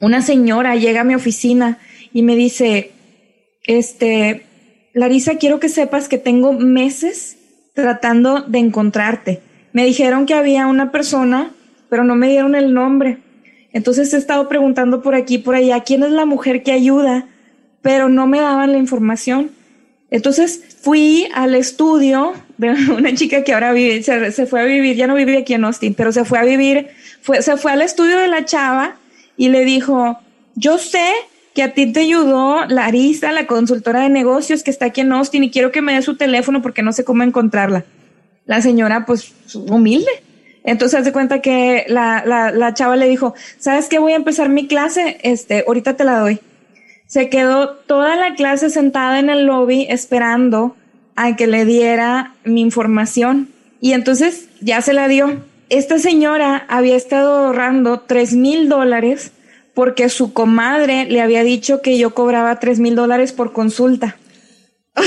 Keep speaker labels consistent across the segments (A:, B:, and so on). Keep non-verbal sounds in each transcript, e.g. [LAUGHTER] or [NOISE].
A: una señora llega a mi oficina y me dice, este, Larisa, quiero que sepas que tengo meses tratando de encontrarte. Me dijeron que había una persona, pero no me dieron el nombre. Entonces he estado preguntando por aquí, por allá, quién es la mujer que ayuda, pero no me daban la información. Entonces fui al estudio de [LAUGHS] una chica que ahora vive, se, fue a vivir, ya no vive aquí en Austin, pero se fue a vivir, se fue al estudio de la chava y le dijo, yo sé que a ti te ayudó Larisa, la consultora de negocios que está aquí en Austin y quiero que me dé su teléfono porque no sé cómo encontrarla. La señora, pues, humilde. Entonces, hace cuenta que la, la, la chava le dijo, ¿sabes qué? Voy a empezar mi clase, este, ahorita te la doy se quedó toda la clase sentada en el lobby esperando a que le diera mi información. Y entonces ya se la dio. Esta señora había estado ahorrando tres mil dólares porque su comadre le había dicho que yo cobraba tres mil dólares por consulta. [LAUGHS]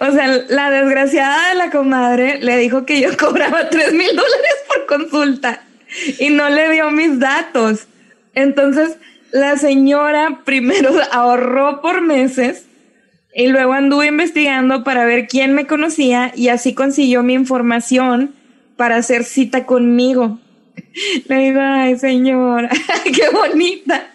A: O sea, la desgraciada de la comadre le dijo que yo cobraba tres mil dólares por consulta y no le dio mis datos. Entonces, la señora primero [LAUGHS] ahorró por meses y luego anduvo investigando para ver quién me conocía y así consiguió mi información para hacer cita conmigo. Le digo, ay señora, [LAUGHS] qué bonita.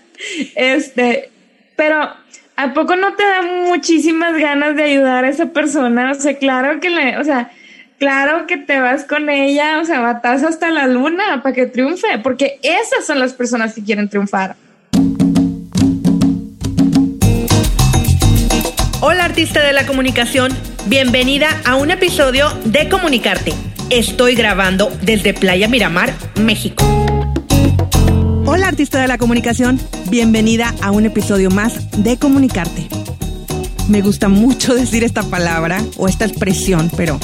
A: Este, pero ¿a poco no te da muchísimas ganas de ayudar a esa persona? O sea, claro que le, o sea, claro que te vas con ella, o sea, batas hasta la luna para que triunfe, porque esas son las personas que quieren triunfar.
B: Hola artista de la comunicación, bienvenida a un episodio de Comunicarte. Estoy grabando desde Playa Miramar, México. Hola artista de la comunicación, bienvenida a un episodio más de Comunicarte. Me gusta mucho [LAUGHS] decir esta palabra o esta expresión, pero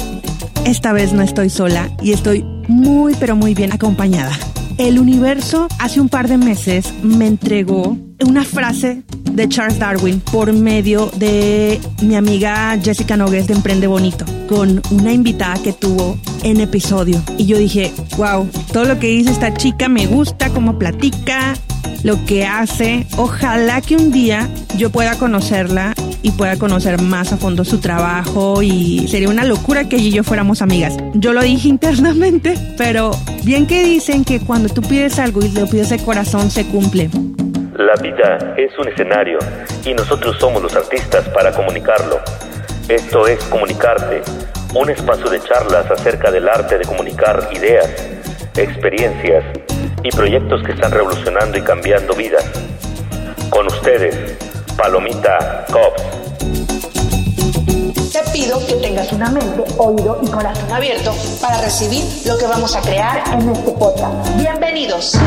B: esta vez no estoy sola y estoy muy pero muy bien acompañada. El universo hace un par de meses me entregó una frase de Charles Darwin por medio de mi amiga Jessica Nogues de Emprende Bonito, con una invitada que tuvo en episodio. Y yo dije, wow, todo lo que dice esta chica me gusta, cómo platica, lo que hace. Ojalá que un día yo pueda conocerla y pueda conocer más a fondo su trabajo y sería una locura que ella y yo fuéramos amigas. Yo lo dije [LAUGHS] internamente, pero bien que dicen que cuando tú pides algo y lo pides de corazón se cumple.
C: La vida es un escenario y nosotros somos los artistas para comunicarlo. Esto es Comunicarte, un espacio de charlas acerca del arte de comunicar ideas, experiencias y proyectos que están revolucionando y cambiando vidas. Con ustedes, Palomita Cops.
D: Te pido que tengas una mente, oído y corazón abierto para recibir lo que vamos a crear en este podcast. Bienvenidos.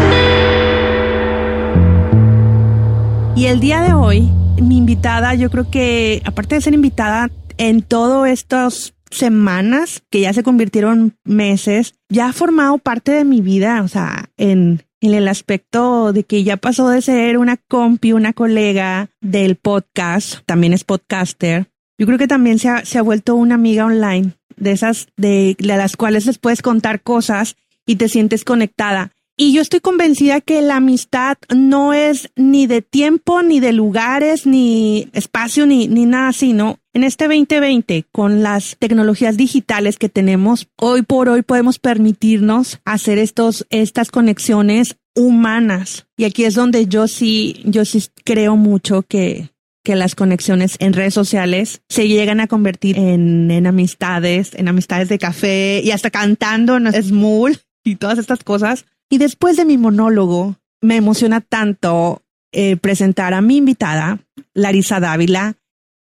B: Y el día de hoy, mi invitada, yo creo que, aparte de ser invitada en todas estas semanas, que ya se convirtieron meses, ya ha formado parte de mi vida, o sea, en, en el aspecto de que ya pasó de ser una compi, una colega del podcast, también es podcaster. Yo creo que también se ha, se ha vuelto una amiga online, de esas de, de las cuales les puedes contar cosas y te sientes conectada. Y yo estoy convencida que la amistad no es ni de tiempo, ni de lugares, ni espacio, ni, ni nada así, ¿no? En este 2020, con las tecnologías digitales que tenemos, hoy por hoy podemos permitirnos hacer estos, estas conexiones humanas. Y aquí es donde yo sí, yo sí creo mucho que, que las conexiones en redes sociales se llegan a convertir en, en amistades, en amistades de café y hasta cantando, ¿no? Small y todas estas cosas y después de mi monólogo, me emociona tanto eh, presentar a mi invitada, Larisa Dávila,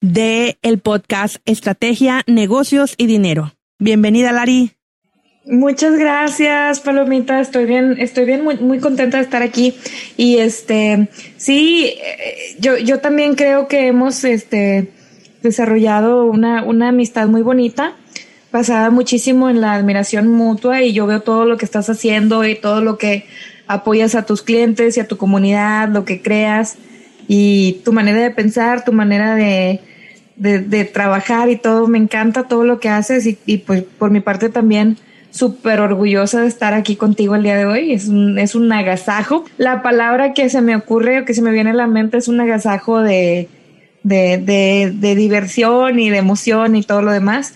B: de el podcast Estrategia, Negocios y Dinero. Bienvenida, Lari.
A: Muchas gracias, Palomita. Estoy bien, estoy bien, muy, muy contenta de estar aquí. Y este, sí, eh, yo, yo también creo que hemos, este, desarrollado una, una amistad muy bonita basada muchísimo en la admiración mutua y yo veo todo lo que estás haciendo y todo lo que apoyas a tus clientes y a tu comunidad, lo que creas y tu manera de pensar, tu manera de, de, trabajar y todo. Me encanta todo lo que haces y, pues por mi parte también súper orgullosa de estar aquí contigo el día de hoy. Es un, es un agasajo. La palabra que se me ocurre o que se me viene a la mente es un agasajo de, de, de, de diversión y de emoción y todo lo demás.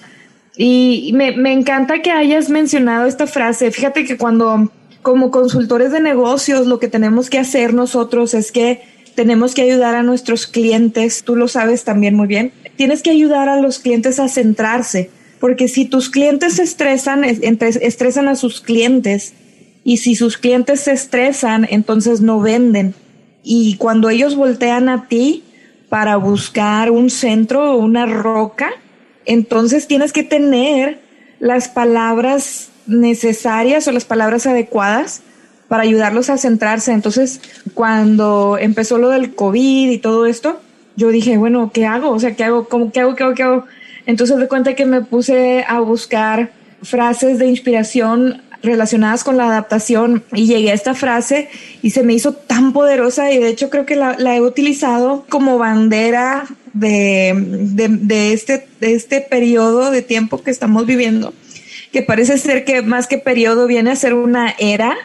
A: Y me, me encanta que hayas mencionado esta frase. Fíjate que cuando como consultores de negocios lo que tenemos que hacer nosotros es que tenemos que ayudar a nuestros clientes, tú lo sabes también muy bien, tienes que ayudar a los clientes a centrarse, porque si tus clientes se estresan, estresan a sus clientes, y si sus clientes se estresan, entonces no venden. Y cuando ellos voltean a ti para buscar un centro o una roca, entonces tienes que tener las palabras necesarias o las palabras adecuadas para ayudarlos a centrarse. Entonces, cuando empezó lo del COVID y todo esto, yo dije, bueno, ¿qué hago? O sea, ¿qué hago? ¿Cómo, qué hago? ¿Qué hago? ¿Qué hago? Entonces de cuenta que me puse a buscar frases de inspiración relacionadas con la adaptación y llegué a esta frase y se me hizo tan poderosa y de hecho creo que la, he utilizado como bandera de, de, este, de este periodo de tiempo que estamos viviendo, que parece ser que más que periodo viene a ser una era,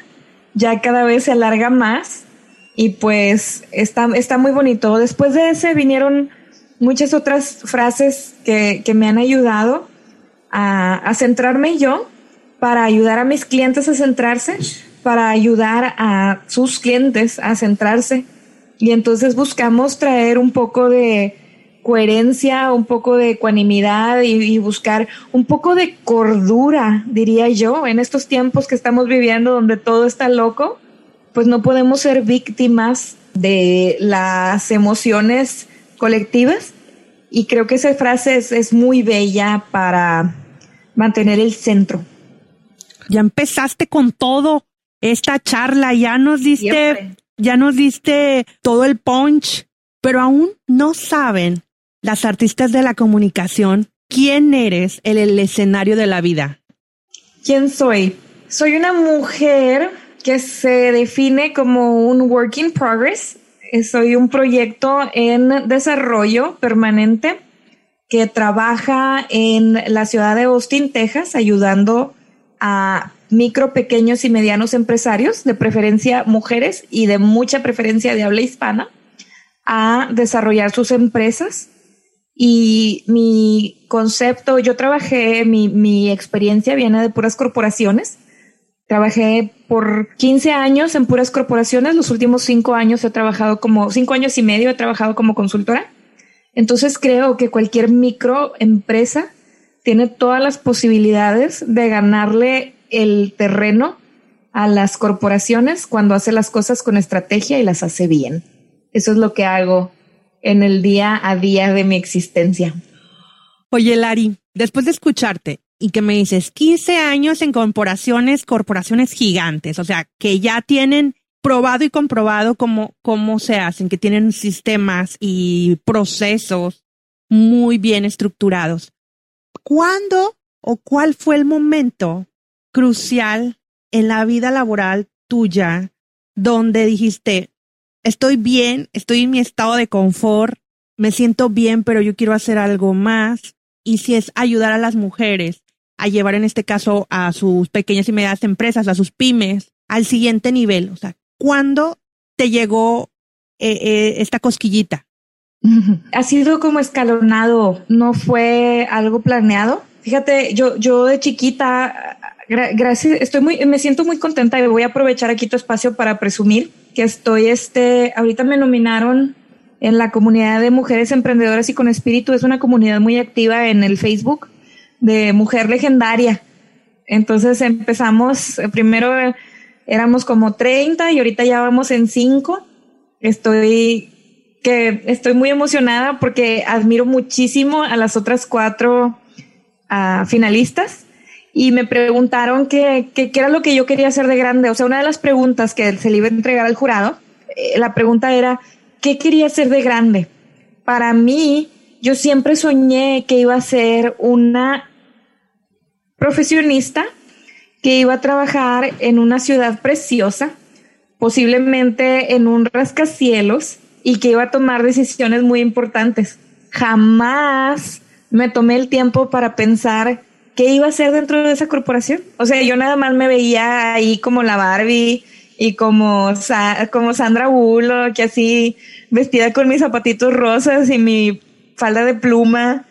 A: ya cada vez se alarga más y pues está, está muy bonito. Después de ese vinieron muchas otras frases que, que me han ayudado a, a centrarme yo para ayudar a mis clientes a centrarse, para ayudar a sus clientes a centrarse. Y entonces buscamos traer un poco de coherencia, un poco de ecuanimidad y, buscar un poco de cordura, diría yo, en estos tiempos que estamos viviendo donde todo está loco, pues no podemos ser víctimas de las emociones colectivas. Y creo que esa frase es, es muy bella para mantener el centro
B: ya empezaste con todo esta charla, ya nos diste, ya nos diste todo el punch, pero aún no saben las artistas de la comunicación quién eres en el escenario de la vida.
A: ¿Quién soy? Soy una mujer que se define como un work in progress. Soy un proyecto en desarrollo permanente que trabaja en la ciudad de Austin, Texas, ayudando a micro, pequeños y medianos empresarios, de preferencia mujeres y de mucha preferencia de habla hispana, a desarrollar sus empresas. Y mi concepto, yo trabajé, mi, mi experiencia viene de puras corporaciones. Trabajé por 15 años en puras corporaciones. Los últimos cinco años he trabajado como, cinco años y medio he trabajado como consultora. Entonces creo que cualquier microempresa tiene todas las posibilidades de ganarle el terreno a las corporaciones cuando hace las cosas con estrategia y las hace bien. Eso es lo que hago en el día a día de mi existencia.
B: Oye, Lari, después de escucharte y que me dices 15 años en corporaciones, corporaciones gigantes, o sea, que ya tienen probado y comprobado cómo, cómo se hacen, que tienen sistemas y procesos muy bien estructurados. ¿Cuándo o cuál fue el momento crucial en la vida laboral tuya donde dijiste, estoy bien, estoy en mi estado de confort, me siento bien, pero yo quiero hacer algo más? Y si es ayudar a las mujeres a llevar en este caso a sus pequeñas y medianas empresas, a sus pymes, al siguiente nivel. O sea, ¿cuándo te llegó eh, eh, esta cosquillita?
A: Ha sido como escalonado, no fue algo planeado. Fíjate, yo, yo de chiquita, gracias, estoy muy, me siento muy contenta y voy a aprovechar aquí tu espacio para presumir que estoy, este, ahorita me nominaron en la comunidad de mujeres emprendedoras y con espíritu. Es una comunidad muy activa en el Facebook de Mujer Legendaria. Entonces empezamos, eh, primero éramos como 30 y ahorita ya vamos en 5. Estoy que estoy muy emocionada porque admiro muchísimo a las otras cuatro uh, finalistas y me preguntaron qué, qué, era lo que yo quería hacer de grande. O sea, una de las preguntas que se le iba a entregar al jurado, eh, la pregunta era, ¿qué quería hacer de grande? Para mí, yo siempre soñé que iba a ser una profesionista que iba a trabajar en una ciudad preciosa, posiblemente en un rascacielos, y que iba a tomar decisiones muy importantes. Jamás me tomé el tiempo para pensar qué iba a hacer dentro de esa corporación. O sea, yo nada más me veía ahí como la Barbie y como, como Sandra Bullock, que así vestida con mis zapatitos rosas y mi falda de pluma.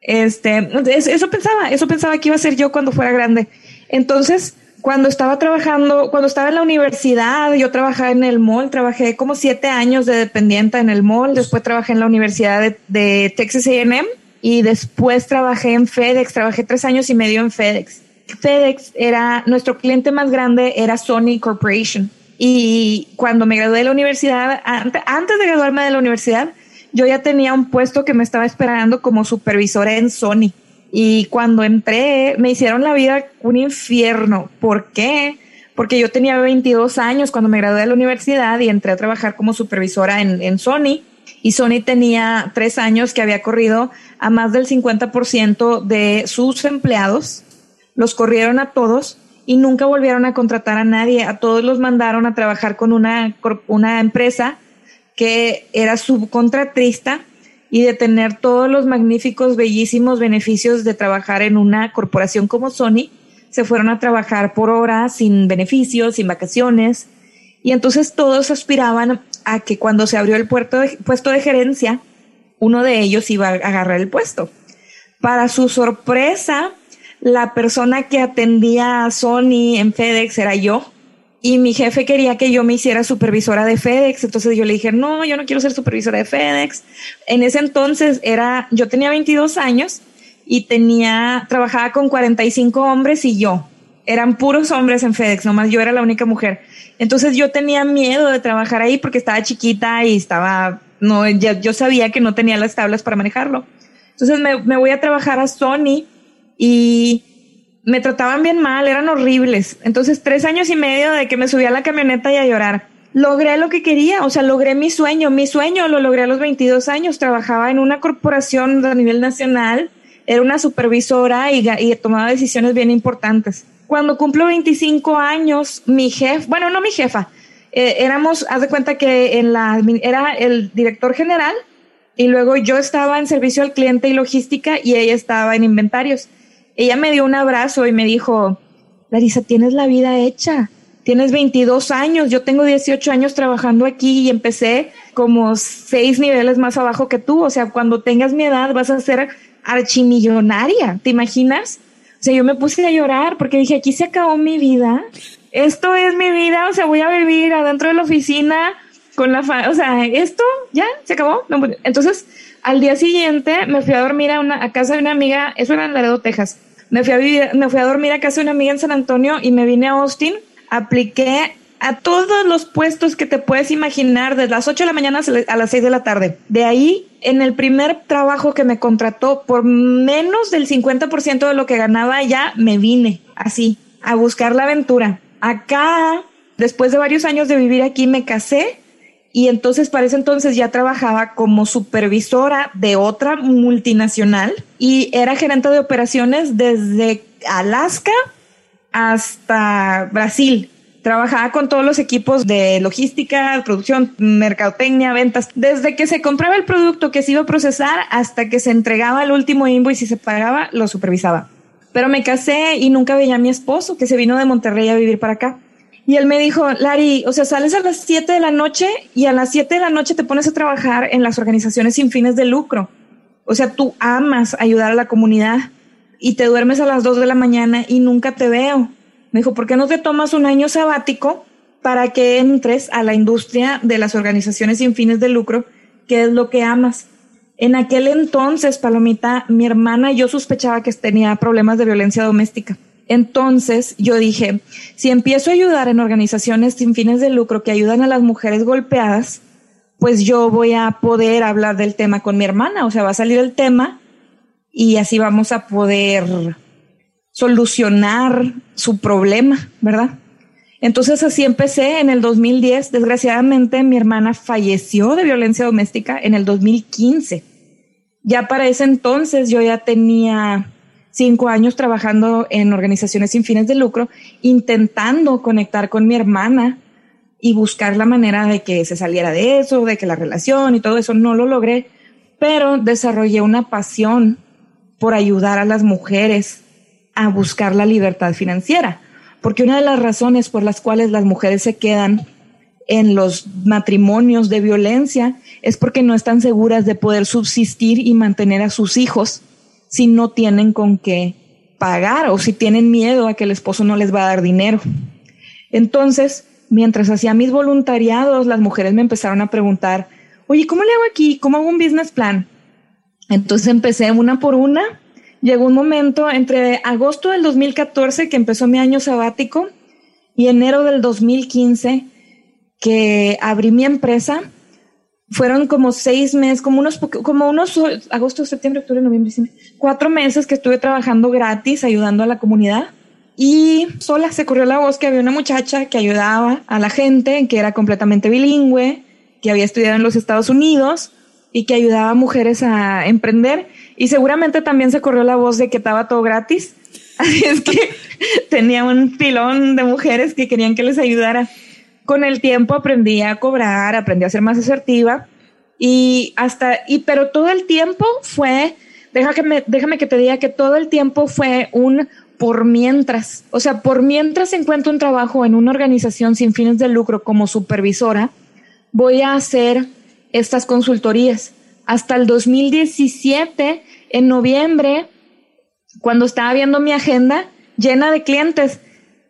A: Este, eso pensaba, eso pensaba que iba a ser yo cuando fuera grande. Entonces, cuando estaba trabajando, cuando estaba en la universidad, yo trabajaba en el mall, trabajé como siete años de dependiente en el mall, después trabajé en la Universidad de, de Texas AM y después trabajé en FedEx, trabajé tres años y medio en FedEx. FedEx era, nuestro cliente más grande era Sony Corporation. Y cuando me gradué de la universidad, antes de graduarme de la universidad, yo ya tenía un puesto que me estaba esperando como supervisora en Sony. Y cuando entré, me hicieron la vida un infierno. ¿Por qué? Porque yo tenía 22 años cuando me gradué de la universidad y entré a trabajar como supervisora en, en Sony. Y Sony tenía tres años que había corrido a más del 50% de sus empleados. Los corrieron a todos y nunca volvieron a contratar a nadie. A todos los mandaron a trabajar con una, una empresa que era subcontratista y de tener todos los magníficos, bellísimos beneficios de trabajar en una corporación como Sony, se fueron a trabajar por hora, sin beneficios, sin vacaciones. Y entonces todos aspiraban a que cuando se abrió el puerto puesto de gerencia, uno de ellos iba a agarrar el puesto. Para su sorpresa, la persona que atendía a Sony en FedEx era yo y mi jefe quería que yo me hiciera supervisora de FedEx, entonces yo le dije, no, yo no quiero ser supervisora de FedEx. En ese entonces era, yo tenía 22 años y tenía, trabajaba con 45 hombres y yo. Eran puros hombres en FedEx, nomás yo era la única mujer. Entonces yo tenía miedo de trabajar ahí porque estaba chiquita y estaba, no, yo sabía que no tenía las tablas para manejarlo. Entonces me voy a trabajar a Sony y me trataban bien mal, eran horribles. Entonces, tres años y medio de que me subía a la camioneta y a llorar. Logré lo que quería, o sea, logré mi sueño. Mi sueño lo logré a los 22 años. Trabajaba en una corporación a nivel nacional, era una supervisora y, tomaba decisiones bien importantes. Cuando cumplo 25 años, mi jefe, bueno, no mi jefa, eh, éramos, haz de cuenta que en la, era el director general y luego yo estaba en servicio al cliente y logística y ella estaba en inventarios ella me dio un abrazo y me dijo, Larisa, tienes la vida hecha. Tienes 22 años, yo tengo 18 años trabajando aquí y empecé como seis niveles más abajo que tú. O sea, cuando tengas mi edad vas a ser archimillonaria, ¿te imaginas? O sea, yo me puse a llorar porque dije, aquí se acabó mi vida. Esto es mi vida, o sea, voy a vivir adentro de la oficina con la, o sea, esto ya se acabó. Pues, entonces, al día siguiente me fui a dormir a, una, a casa de una amiga, eso era en Laredo, Texas me fui a vivir, me fui a dormir a casa de una amiga en San Antonio y me vine a Austin. Apliqué a todos los puestos que te puedes imaginar, desde las 8 de la mañana a las 6 de la tarde. De ahí, en el primer trabajo que me contrató, por menos del 50% de lo que ganaba, ya me vine así, a buscar la aventura. Acá, después de varios años de vivir aquí, me casé y entonces para ese entonces ya trabajaba como supervisora de otra multinacional y era gerente de operaciones desde Alaska hasta Brasil. Trabajaba con todos los equipos de logística, producción, mercadotecnia, ventas, desde que se compraba el producto que se iba a procesar hasta que se entregaba el último invoice y se pagaba, lo supervisaba. Pero me casé y nunca veía a mi esposo, que se vino de Monterrey a vivir para acá. Y él me dijo, Lari, o sea, sales a las 7 de la noche y a las 7 de la noche te pones a trabajar en las organizaciones sin fines de lucro. O sea, tú amas ayudar a la comunidad y te duermes a las 2 de la mañana y nunca te veo. Me dijo, ¿por qué no te tomas un año sabático para que entres a la industria de las organizaciones sin fines de lucro, que es lo que amas? En aquel entonces, Palomita, mi hermana yo sospechaba que tenía problemas de violencia doméstica. Entonces yo dije, si empiezo a ayudar en organizaciones sin fines de lucro que ayudan a las mujeres golpeadas, pues yo voy a poder hablar del tema con mi hermana, o sea, va a salir el tema y así vamos a poder solucionar su problema, ¿verdad? Entonces así empecé en el 2010. Desgraciadamente mi hermana falleció de violencia doméstica en el 2015. Ya para ese entonces yo ya tenía cinco años trabajando en organizaciones sin fines de lucro, intentando conectar con mi hermana y buscar la manera de que se saliera de eso, de que la relación y todo eso no lo logré, pero desarrollé una pasión por ayudar a las mujeres a buscar la libertad financiera. Porque una de las razones por las cuales las mujeres se quedan en los matrimonios de violencia es porque no están seguras de poder subsistir y mantener a sus hijos si no tienen con qué pagar o si tienen miedo a que el esposo no les va a dar dinero. Entonces, mientras hacía mis voluntariados, las mujeres me empezaron a preguntar, oye, ¿cómo le hago aquí? ¿Cómo hago un business plan? Entonces empecé una por una. Llegó un momento entre agosto del 2014, que empezó mi año sabático, y enero del 2015, que abrí mi empresa. Fueron como seis meses, como unos, como unos, agosto, septiembre, octubre, noviembre, diciembre, cuatro meses que estuve trabajando gratis, ayudando a la comunidad. Y sola se corrió la voz que había una muchacha que ayudaba a la gente, que era completamente bilingüe, que había estudiado en los Estados Unidos y que ayudaba a mujeres a emprender. Y seguramente también se corrió la voz de que estaba todo gratis. [LAUGHS] Así es que [LAUGHS] tenía un pilón de mujeres que querían que les ayudara. Con el tiempo aprendí a cobrar, aprendí a ser más asertiva y hasta, y pero todo el tiempo fue, déjame, déjame que te diga que todo el tiempo fue un por mientras, o sea, por mientras encuentro un trabajo en una organización sin fines de lucro como supervisora, voy a hacer estas consultorías. Hasta el 2017, en noviembre, cuando estaba viendo mi agenda llena de clientes,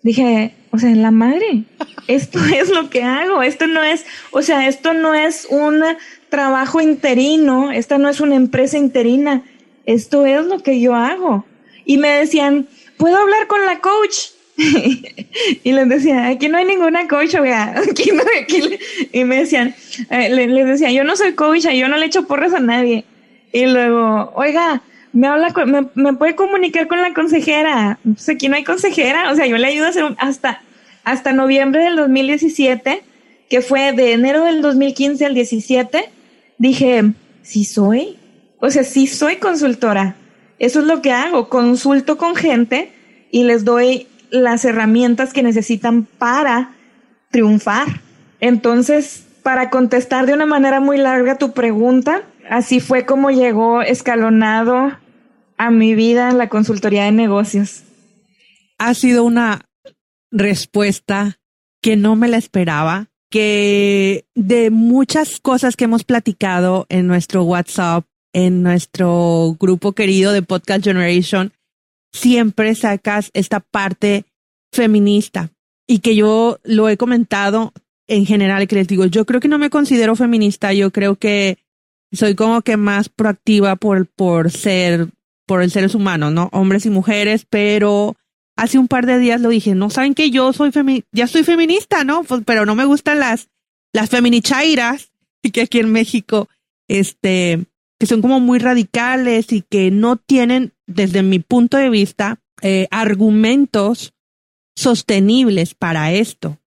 A: dije, o sea, en la madre, esto [LAUGHS] es lo que hago, esto no es, o sea, esto no es un trabajo interino, esta no es una empresa interina, esto es lo que yo hago. Y me decían, ¿puedo hablar con la coach? [LAUGHS] y les decía, aquí no hay ninguna coach, oiga, [LAUGHS] aquí no, aquí y me decían, eh, les, decía, yo no soy coach, yo no le echo porras a nadie. Y luego, oiga, me habla, me, me puede comunicar con la consejera. Pues aquí no hay consejera, o sea, yo le ayudo a hacer hasta, hasta noviembre del 2017, que fue de enero del 2015 al 17, dije, sí soy, o sea, sí soy consultora. Eso es lo que hago, consulto con gente y les doy las herramientas que necesitan para triunfar. Entonces, para contestar de una manera muy larga tu pregunta, así fue como llegó escalonado a mi vida la consultoría de negocios.
B: Ha sido una respuesta que no me la esperaba, que de muchas cosas que hemos platicado en nuestro WhatsApp en nuestro grupo querido de Podcast Generation, siempre sacas esta parte feminista y que yo lo he comentado en general, que les digo, yo creo que no me considero feminista, yo creo que soy como que más proactiva por, por ser, por el seres humanos, ¿no? Hombres y mujeres, pero hace un par de días lo dije, no saben que yo soy femi ya soy feminista, ¿no? Pues, pero no me gustan las, las feminichairas, [LAUGHS] que aquí en México, este, que son como muy radicales y que no tienen, desde mi punto de vista, eh, argumentos sostenibles para esto.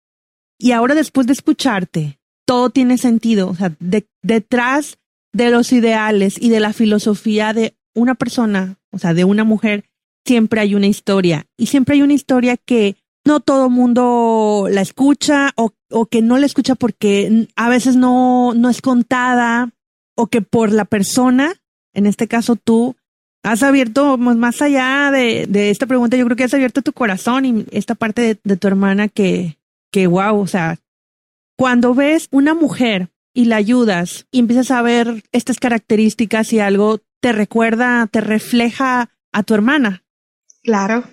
B: Y ahora después de escucharte, todo tiene sentido. O sea, detrás de los ideales y de la filosofía de una persona, o sea, de una mujer, siempre hay una historia. Y siempre hay una historia que no todo mundo la escucha o, o que no la escucha porque a veces no, no es contada o que por la persona, en este caso tú, has abierto pues, más allá de, de, esta pregunta, yo creo que has abierto tu corazón y esta parte de, tu hermana que, que wow, o sea, cuando ves una mujer y la ayudas y empiezas a ver estas características y algo te recuerda, te refleja a tu hermana.
A: Claro.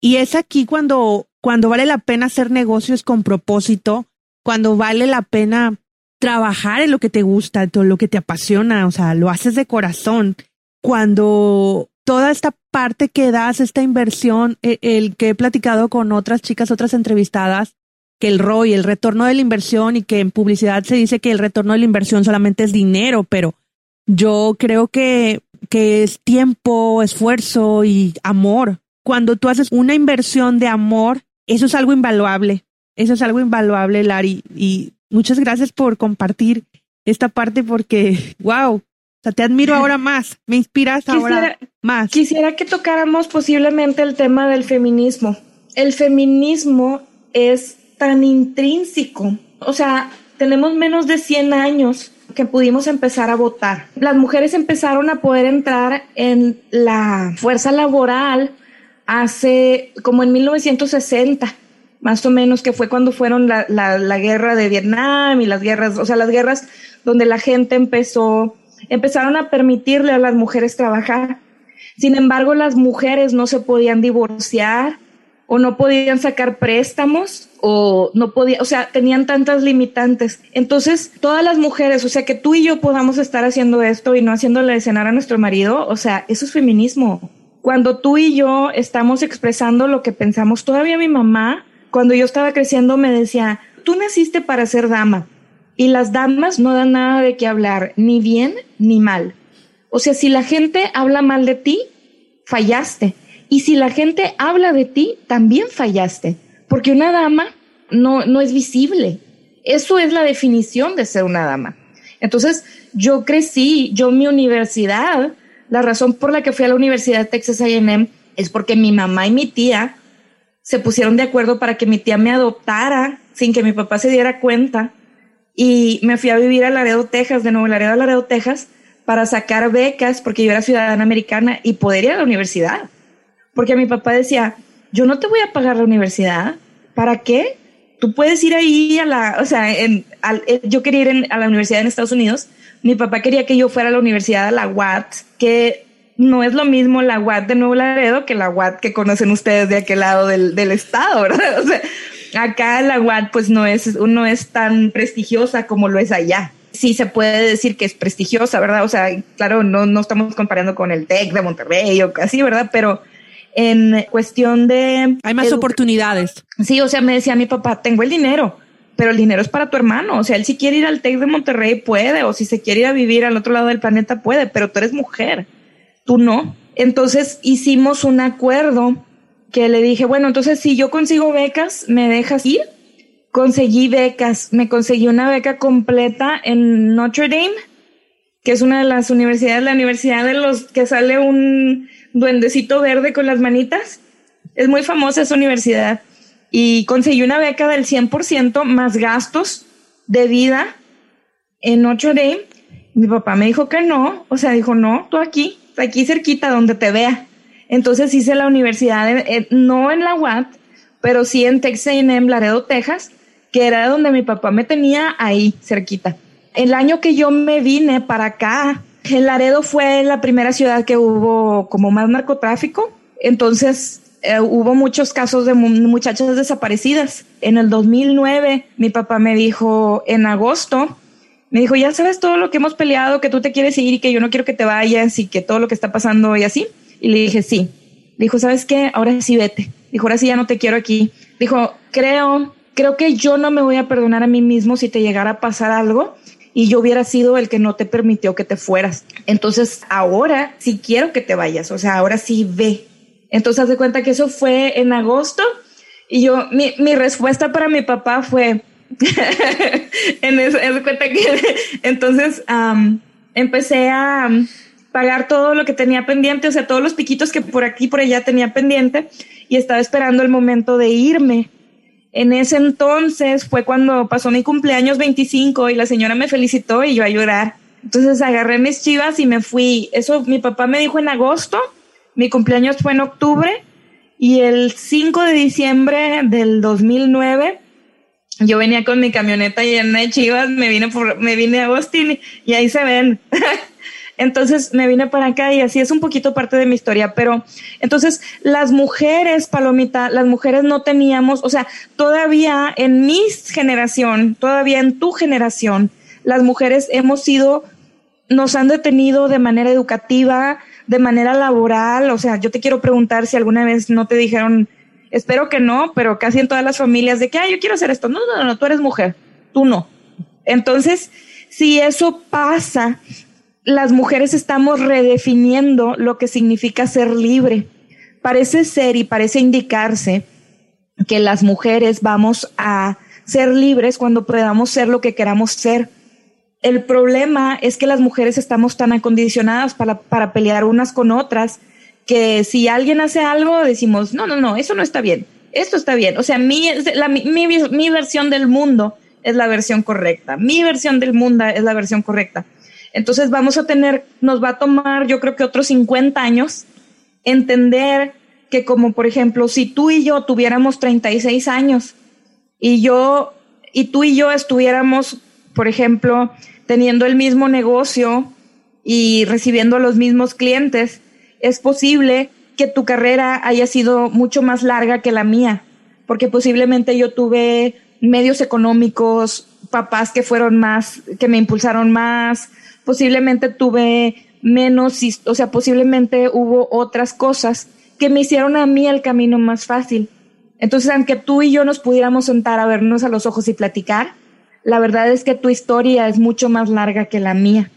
B: Y es aquí cuando, cuando vale la pena hacer negocios con propósito, cuando vale la pena trabajar en lo que te gusta, todo lo que te apasiona, o sea, lo haces de corazón. Cuando toda esta parte que das, esta inversión, e, el, que he platicado con otras chicas, otras entrevistadas, que el ROI, el retorno de la inversión y que en publicidad se dice que el retorno de la inversión solamente es dinero, pero yo creo que, que es tiempo, esfuerzo y amor. Cuando tú haces una inversión de amor, eso es algo invaluable. Eso es algo invaluable, Lari. Y muchas gracias por compartir esta parte porque, wow, o sea, te admiro ahora más, me inspiras ahora más.
A: Quisiera que tocáramos posiblemente el tema del feminismo. El feminismo es tan intrínseco, o sea, tenemos menos de 100 años que pudimos empezar a votar. Las mujeres empezaron a poder entrar en la fuerza laboral hace como en 1960, más o menos, que fue cuando fueron la, la, guerra de Vietnam y las guerras, o sea, las guerras donde la gente empezó, empezaron a permitirle a las mujeres trabajar. Sin embargo, las mujeres no se podían divorciar o no podían sacar préstamos o no podían, o sea, tenían tantas limitantes. Entonces, todas las mujeres, o sea, que tú y yo podamos estar haciendo esto y no haciéndole cenar a nuestro marido, o sea, eso es feminismo. Cuando tú y yo estamos expresando lo que pensamos, todavía mi mamá, cuando yo estaba creciendo, me decía, tú naciste para ser dama y las damas no dan nada de qué hablar, ni bien ni mal. O sea, si la gente habla mal de ti, fallaste. Y si la gente habla de ti, también fallaste. Porque una dama no, no es visible. Eso es la definición de ser una dama. Entonces, yo crecí, yo mi universidad, la razón por la que fui a la Universidad de Texas AM es porque mi mamá y mi tía se pusieron de acuerdo para que mi tía me adoptara sin que mi papá se diera cuenta. Y me fui a vivir a Laredo, Texas, de nuevo Laredo, Laredo, Texas, para sacar becas porque yo era ciudadana americana y poder ir a la universidad. Porque mi papá decía, yo no te voy a pagar la universidad, ¿para qué? Tú puedes ir ahí a la, o sea, eh, yo quería ir a la universidad en Estados Unidos, mi papá quería que yo fuera a la universidad a la UAT, que no es lo mismo la UAT de Nuevo Laredo que la UAT que conocen ustedes de aquel lado del, del estado, [LAUGHS] ¿verdad? O sea, acá la UAT pues no es, no es tan prestigiosa como lo es allá sí se puede decir que es prestigiosa, ¿verdad? O sea, claro, no, no estamos comparando con el TEC de Monterrey o así, ¿verdad? Pero en cuestión de...
B: Hay más oportunidades.
A: Sí, o sea, me decía mi papá, tengo el dinero, pero el dinero es para tu hermano. O sea, él si quiere ir al TEC de Monterrey puede, o si se quiere ir a vivir al otro lado del planeta puede, pero tú eres mujer, tú no. Entonces hicimos un acuerdo que le dije, bueno, entonces si yo consigo becas, ¿me dejas ir? conseguí becas. Me conseguí una beca completa en Notre Dame, que es una de las universidades, la universidad de los que sale un duendecito verde con las manitas. Es muy famosa esa universidad. Y conseguí una beca del 100% más gastos de vida en Notre Dame. Mi papá me dijo que no, o sea, dijo, no, tú aquí, aquí cerquita, donde te vea. Entonces hice la universidad, no en la UAT, pero sí en Texas A&M, Laredo, Texas, que era donde mi papá me tenía ahí cerquita. El año que yo me vine para acá, el Laredo fue la primera ciudad que hubo como más narcotráfico, entonces eh, hubo muchos casos de muchachas desaparecidas. En el 2009 mi papá me dijo en agosto, me dijo, ya sabes todo lo que hemos peleado, que tú te quieres ir y que yo no quiero que te vayas y que todo lo que está pasando y así. Y le dije, sí. Dijo, ¿sabes qué? Ahora sí vete. Dijo, ahora sí ya no te quiero aquí. Dijo, creo creo que yo no me voy a perdonar a mí mismo si te llegara a pasar algo y yo hubiera sido el que no te permitió que te fueras. Entonces, ahora sí quiero que te vayas, o sea, ahora sí ve. Entonces, haz de cuenta que eso fue en agosto y yo, mi, mi respuesta para mi papá fue, [LAUGHS] en eso, cuenta que [LAUGHS] entonces empecé a pagar todo lo que tenía pendiente, o sea, todos los piquitos que por aquí, por allá tenía pendiente y estaba esperando el momento de irme en ese entonces fue cuando pasó mi cumpleaños 25 y la señora me felicitó y yo a llorar. Entonces agarré mis chivas y me fui. Eso mi papá me dijo en agosto, mi cumpleaños fue en octubre y el 5 de diciembre del 2009 yo venía con mi camioneta llena de chivas, me vine por, me vine a Austin y ahí se ven. [LAUGHS] Entonces me vine para acá y así es un poquito parte de mi historia, pero entonces las mujeres, Palomita, las mujeres no teníamos, o sea, todavía en mi generación, todavía en tu generación, las mujeres hemos sido, nos han detenido de manera educativa, de manera laboral, o sea, yo te quiero preguntar si alguna vez no te dijeron, espero que no, pero casi en todas las familias de que, yo quiero hacer esto. No, no, no, tú eres mujer, tú no. Entonces, si eso pasa, las mujeres estamos redefiniendo lo que significa ser libre. Parece ser y parece indicarse que las mujeres vamos a ser libres cuando podamos ser lo que queramos ser. El problema es que las mujeres estamos tan acondicionadas para, para pelear unas con otras que si alguien hace algo decimos, no, no, no, eso no está bien, esto está bien. O sea, mi, la, mi, mi versión del mundo es la versión correcta, mi versión del mundo es la versión correcta. Entonces vamos a tener, nos va a tomar yo creo que otros 50 años entender que como por ejemplo, si tú y yo tuviéramos 36 años y yo y tú y yo estuviéramos, por ejemplo, teniendo el mismo negocio y recibiendo los mismos clientes, es posible que tu carrera haya sido mucho más larga que la mía, porque posiblemente yo tuve medios económicos, papás que fueron más, que me impulsaron más, posiblemente tuve menos, o sea, posiblemente hubo otras cosas que me hicieron a mí el camino más fácil. Entonces, aunque tú y yo nos pudiéramos sentar a vernos a los ojos y platicar, la verdad es que tu historia es mucho más larga que la mía.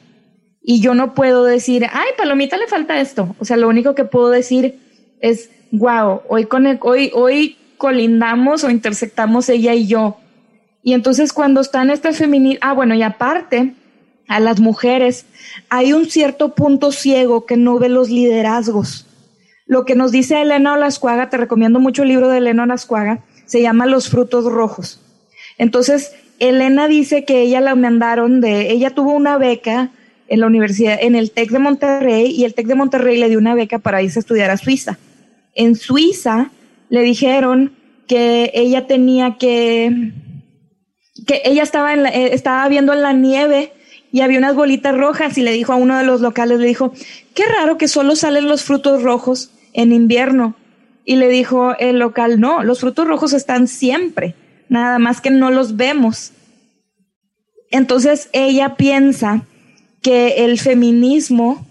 A: Y yo no puedo decir, ay, Palomita le falta esto. O sea, lo único que puedo decir es, wow, hoy, con hoy, hoy colindamos o intersectamos ella y yo. Y entonces cuando están estas feministas, ah, bueno, y aparte, a las mujeres, hay un cierto punto ciego que no ve los liderazgos. Lo que nos dice Elena Olascuaga, te recomiendo mucho el libro de Elena Olascuaga, se llama Los frutos rojos. Entonces, Elena dice que ella la mandaron de, ella tuvo una beca en la universidad, en el TEC de Monterrey, y el TEC de Monterrey le dio una beca para irse a estudiar a Suiza. En Suiza le dijeron que ella tenía que, que ella estaba, en eh, estaba viendo la nieve y había unas bolitas rojas y le dijo a uno de los locales, le dijo, qué raro que solo salen los frutos rojos en invierno. Y le dijo el local, no, los frutos rojos están siempre, nada más que no los vemos. Entonces ella piensa que el feminismo,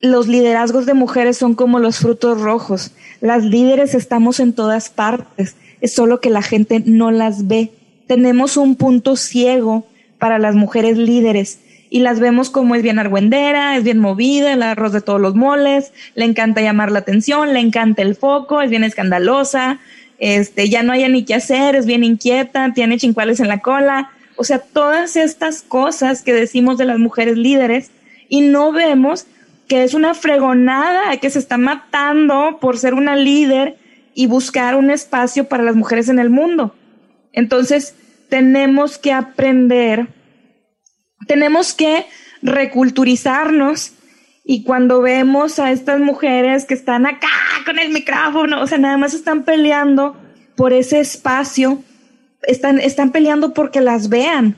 A: los liderazgos de mujeres son como los frutos rojos. Las líderes estamos en todas partes, es solo que la gente no las ve. Tenemos un punto ciego para las mujeres líderes y las vemos como es bien argüendera, es bien movida, el arroz de todos los moles, le encanta llamar la atención, le encanta el foco, es bien escandalosa, este, ya no hay ni qué hacer, es bien inquieta, tiene chincuales en la cola. O sea, todas estas cosas que decimos de las mujeres líderes y no vemos que es una fregonada, que se está matando por ser una líder y buscar un espacio para las mujeres en el mundo. Entonces, tenemos que aprender, tenemos que reculturizarnos y cuando vemos a estas mujeres que están acá con el micrófono, o sea, nada más están peleando por ese espacio están, están peleando porque las vean.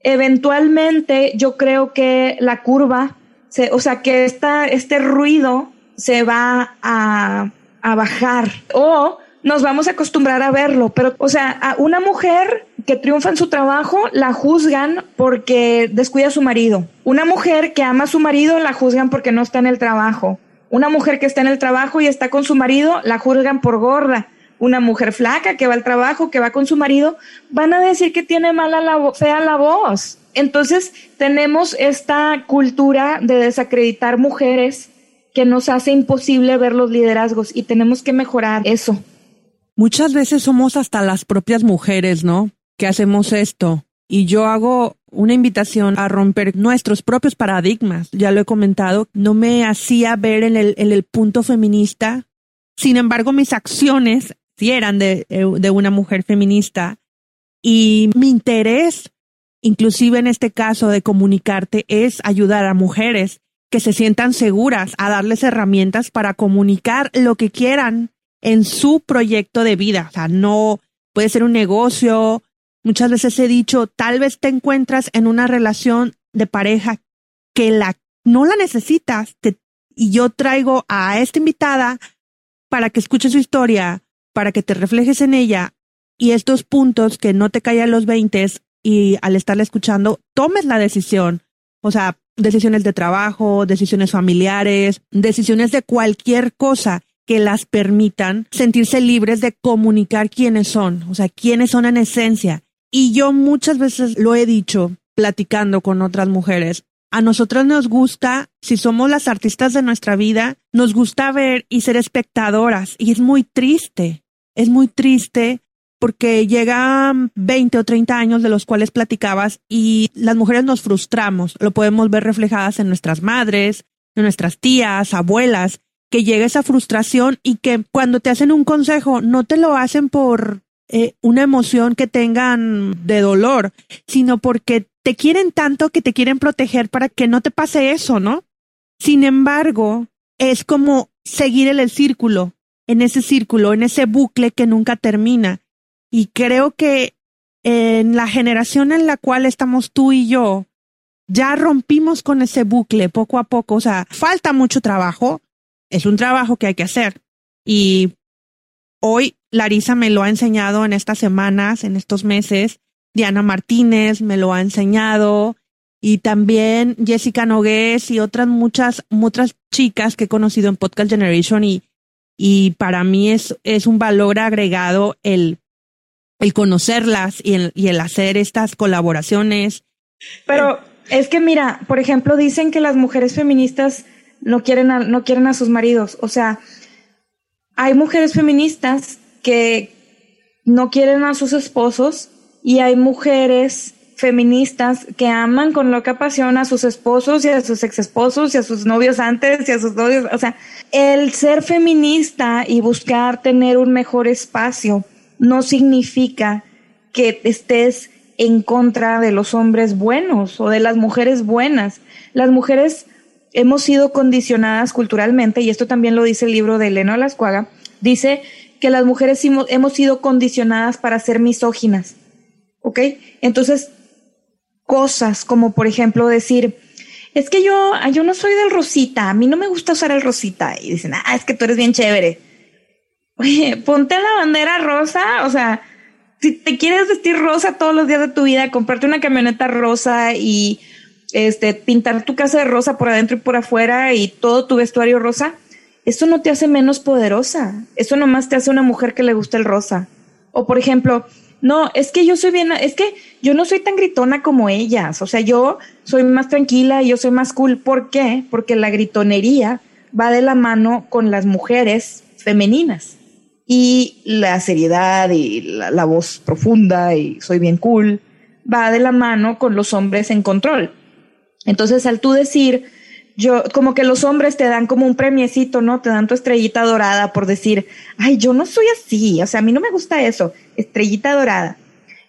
A: Eventualmente yo creo que la curva, se, o sea, que esta, este ruido se va a, a bajar o nos vamos a acostumbrar a verlo, pero, o sea, a una mujer que triunfa en su trabajo la juzgan porque descuida a su marido. Una mujer que ama a su marido la juzgan porque no está en el trabajo. Una mujer que está en el trabajo y está con su marido la juzgan por gorda una mujer flaca que va al trabajo, que va con su marido, van a decir que tiene mala la fea la voz. Entonces tenemos esta cultura de desacreditar mujeres que nos hace imposible ver los liderazgos y tenemos que mejorar eso.
B: Muchas veces somos hasta las propias mujeres, ¿no? Que hacemos esto. Y yo hago una invitación a romper nuestros propios paradigmas. Ya lo he comentado, no me hacía ver en el, en el punto feminista. Sin embargo, mis acciones si eran de, eh, de una mujer feminista. Y mi interés, inclusive en este caso de comunicarte, es ayudar a mujeres que se sientan seguras, a darles herramientas para comunicar lo que quieran en su proyecto de vida. O sea, no puede ser un negocio. Muchas veces he dicho, tal vez te encuentras en una relación de pareja que la no la necesitas y yo traigo a esta invitada para que escuche su historia, para que te reflejes en ella y estos puntos que no te caen los 20 y al estarla escuchando tomes la decisión. O sea, decisiones de trabajo, decisiones familiares, decisiones de cualquier cosa que las permitan sentirse libres de comunicar quiénes son, o sea, quiénes son en esencia. Y yo muchas veces lo he dicho platicando con otras mujeres. A nosotras nos gusta, si somos las artistas de nuestra vida, nos gusta ver y ser espectadoras. Y es muy triste es muy triste porque llegan 20 o 30 años de los cuales platicabas y las mujeres nos frustramos. Lo podemos ver reflejadas en nuestras madres, en nuestras tías, abuelas, que llega esa frustración y que cuando te hacen un consejo no te lo hacen por eh, una emoción que tengan de dolor, sino porque te quieren tanto que te quieren proteger para que no te pase eso, ¿no? Sin embargo, es como seguir en el círculo en ese círculo, en ese bucle que nunca termina. Y creo que en la generación en la cual estamos tú y yo, ya rompimos con ese bucle poco a poco. O sea, falta mucho trabajo. Es un trabajo que hay que hacer. Y hoy Larisa me lo ha enseñado en estas semanas, en estos meses. Diana Martínez me lo ha enseñado. Y también Jessica Nogués y otras muchas, muchas chicas que he conocido en Podcast Generation. Y, y para mí es, es un valor agregado el, el conocerlas y el, y el hacer estas colaboraciones.
A: Pero es que mira, por ejemplo, dicen que las mujeres feministas no quieren a, no quieren a sus maridos. O sea, hay mujeres feministas que no quieren a sus esposos y hay mujeres feministas que aman con loca pasión a sus esposos y a sus exesposos y a sus novios antes y a sus novios. O sea, el ser feminista y buscar tener un mejor espacio no significa que estés en contra de los hombres buenos o de las mujeres buenas. Las mujeres hemos sido condicionadas culturalmente, y esto también lo dice el libro de Elena Lascuaga, dice que las mujeres hemos sido condicionadas para ser misóginas. ¿Ok? Entonces, cosas como por ejemplo decir, es que yo, yo no soy del rosita, a mí no me gusta usar el rosita. Y dicen, ah, es que tú eres bien chévere. [LAUGHS] Oye, ponte la bandera rosa, o sea, si te quieres vestir rosa todos los días de tu vida, comprarte una camioneta rosa y este, pintar tu casa de rosa por adentro y por afuera y todo tu vestuario rosa, eso no te hace menos poderosa. Eso nomás te hace una mujer que le gusta el rosa. O por ejemplo, no, es que yo soy bien, es que yo no soy tan gritona como ellas. O sea, yo soy más tranquila y yo soy más cool. ¿Por qué? Porque la gritonería va de la mano con las mujeres femeninas y la seriedad y la, voz profunda y soy bien cool va de la mano con los hombres en control. Entonces, al tú decir, yo, como que los hombres te dan como un premiecito, ¿no? Te dan tu estrellita dorada por decir, ay, yo no soy así, o sea, a mí no me gusta eso, estrellita dorada.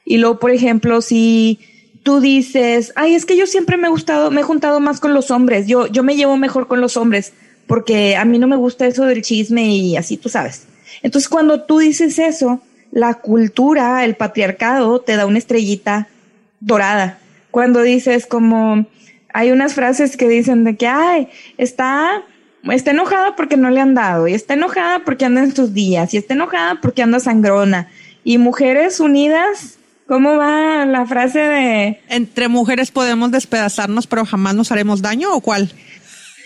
A: Y luego, por ejemplo, si tú dices, ay, es que yo siempre me he gustado, me he juntado más con los hombres, yo, yo me llevo mejor con los hombres, porque a mí no me gusta eso del chisme y así, tú sabes. Entonces, cuando tú dices eso, la cultura, el patriarcado, te da una estrellita dorada. Cuando dices como, hay unas frases que dicen de que, ay, está, está enojada porque no le han dado, y está enojada porque anda en sus días, y está enojada porque anda sangrona. Y mujeres unidas, ¿cómo va la frase de...
B: Entre mujeres podemos despedazarnos, pero jamás nos haremos daño, ¿o cuál?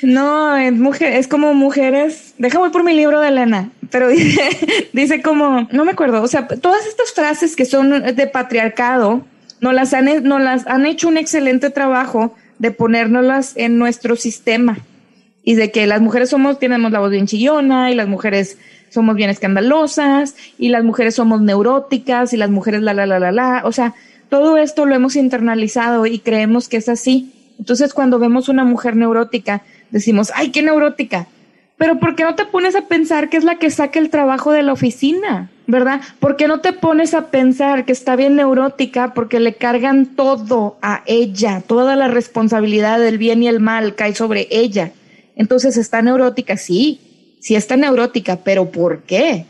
A: No, es, mujer, es como mujeres. Deja voy por mi libro de Elena, pero [LAUGHS] dice, dice como, no me acuerdo, o sea, todas estas frases que son de patriarcado, no las han, no las han hecho un excelente trabajo de ponérnoslas en nuestro sistema y de que las mujeres somos, tenemos la voz bien chillona y las mujeres somos bien escandalosas y las mujeres somos neuróticas y las mujeres la, la, la, la, la. O sea, todo esto lo hemos internalizado y creemos que es así. Entonces, cuando vemos una mujer neurótica, decimos, ay, qué neurótica. Pero ¿por qué no te pones a pensar que es la que saca el trabajo de la oficina? ¿Verdad? ¿Por qué no te pones a pensar que está bien neurótica porque le cargan todo a ella? Toda la responsabilidad del bien y el mal cae sobre ella. Entonces está neurótica, sí, sí está neurótica, pero ¿por qué?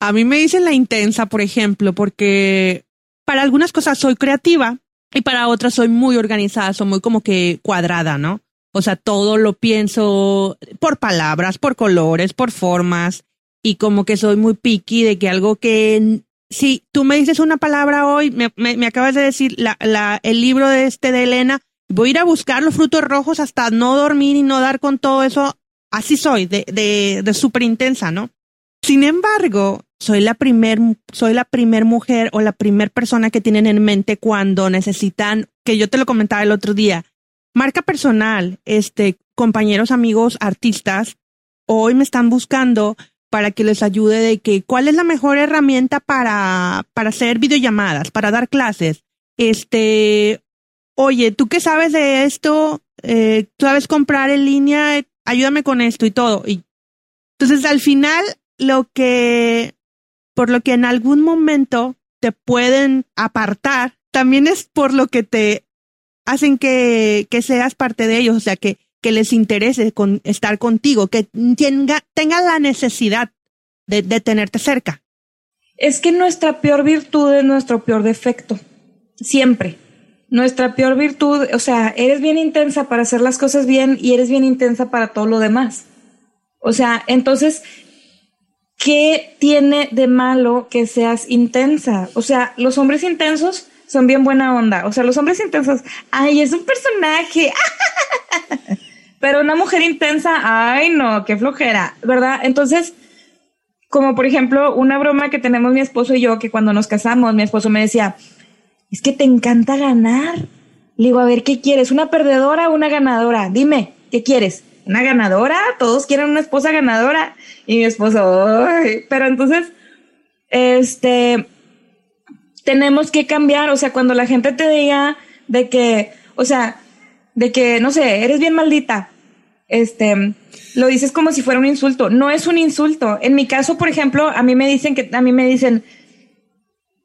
B: A mí me dicen la intensa, por ejemplo, porque para algunas cosas soy creativa y para otras soy muy organizada, soy muy como que cuadrada, ¿no? O sea, todo lo pienso por palabras, por colores, por formas y como que soy muy picky de que algo que si tú me dices una palabra hoy, me, me, acabas de decir la, la, el libro de este de Elena, voy a ir a buscar los frutos rojos hasta no dormir y no dar con todo eso. Así soy, de, de, de súper intensa, ¿no? Sin embargo, soy la primer, soy la primer mujer o la primer persona que tienen en mente cuando necesitan, que yo te lo comentaba el otro día, marca personal, este, compañeros, amigos, artistas, hoy me están buscando para que les ayude de que cuál es la mejor herramienta para, para hacer videollamadas, para dar clases. Este, oye, ¿tú qué sabes de esto? Eh, ¿Tú sabes comprar en línea? Ayúdame con esto y todo. Y entonces al final lo que, por lo que en algún momento te pueden apartar, también es por lo que te hacen que, que seas parte de ellos, o sea, que, que les interese estar contigo, que tenga, tenga la necesidad de, de tenerte cerca.
A: Es que nuestra peor virtud es nuestro peor defecto. Siempre. Nuestra peor virtud, o sea, eres bien intensa para hacer las cosas bien y eres bien intensa para todo lo demás. O sea, entonces, ¿qué tiene de malo que seas intensa? O sea, los hombres intensos son bien buena onda. O sea, los hombres intensos, ay, es un personaje. [LAUGHS] Pero una mujer intensa, ay, no, qué flojera, ¿verdad? Entonces, como por ejemplo, una broma que tenemos mi esposo y yo, que cuando nos casamos, mi esposo me decía, es que te encanta ganar. Le digo, a ver, ¿qué quieres? ¿Una perdedora o una ganadora? Dime, ¿qué quieres? ¿Una ganadora? Todos quieren una esposa ganadora. Y mi esposo, ay. pero entonces, este, tenemos que cambiar. O sea, cuando la gente te diga de que, o sea, de que, no sé, eres bien maldita, este, lo dices como si fuera un insulto. No es un insulto. En mi caso, por ejemplo, a mí me dicen que, a mí me dicen,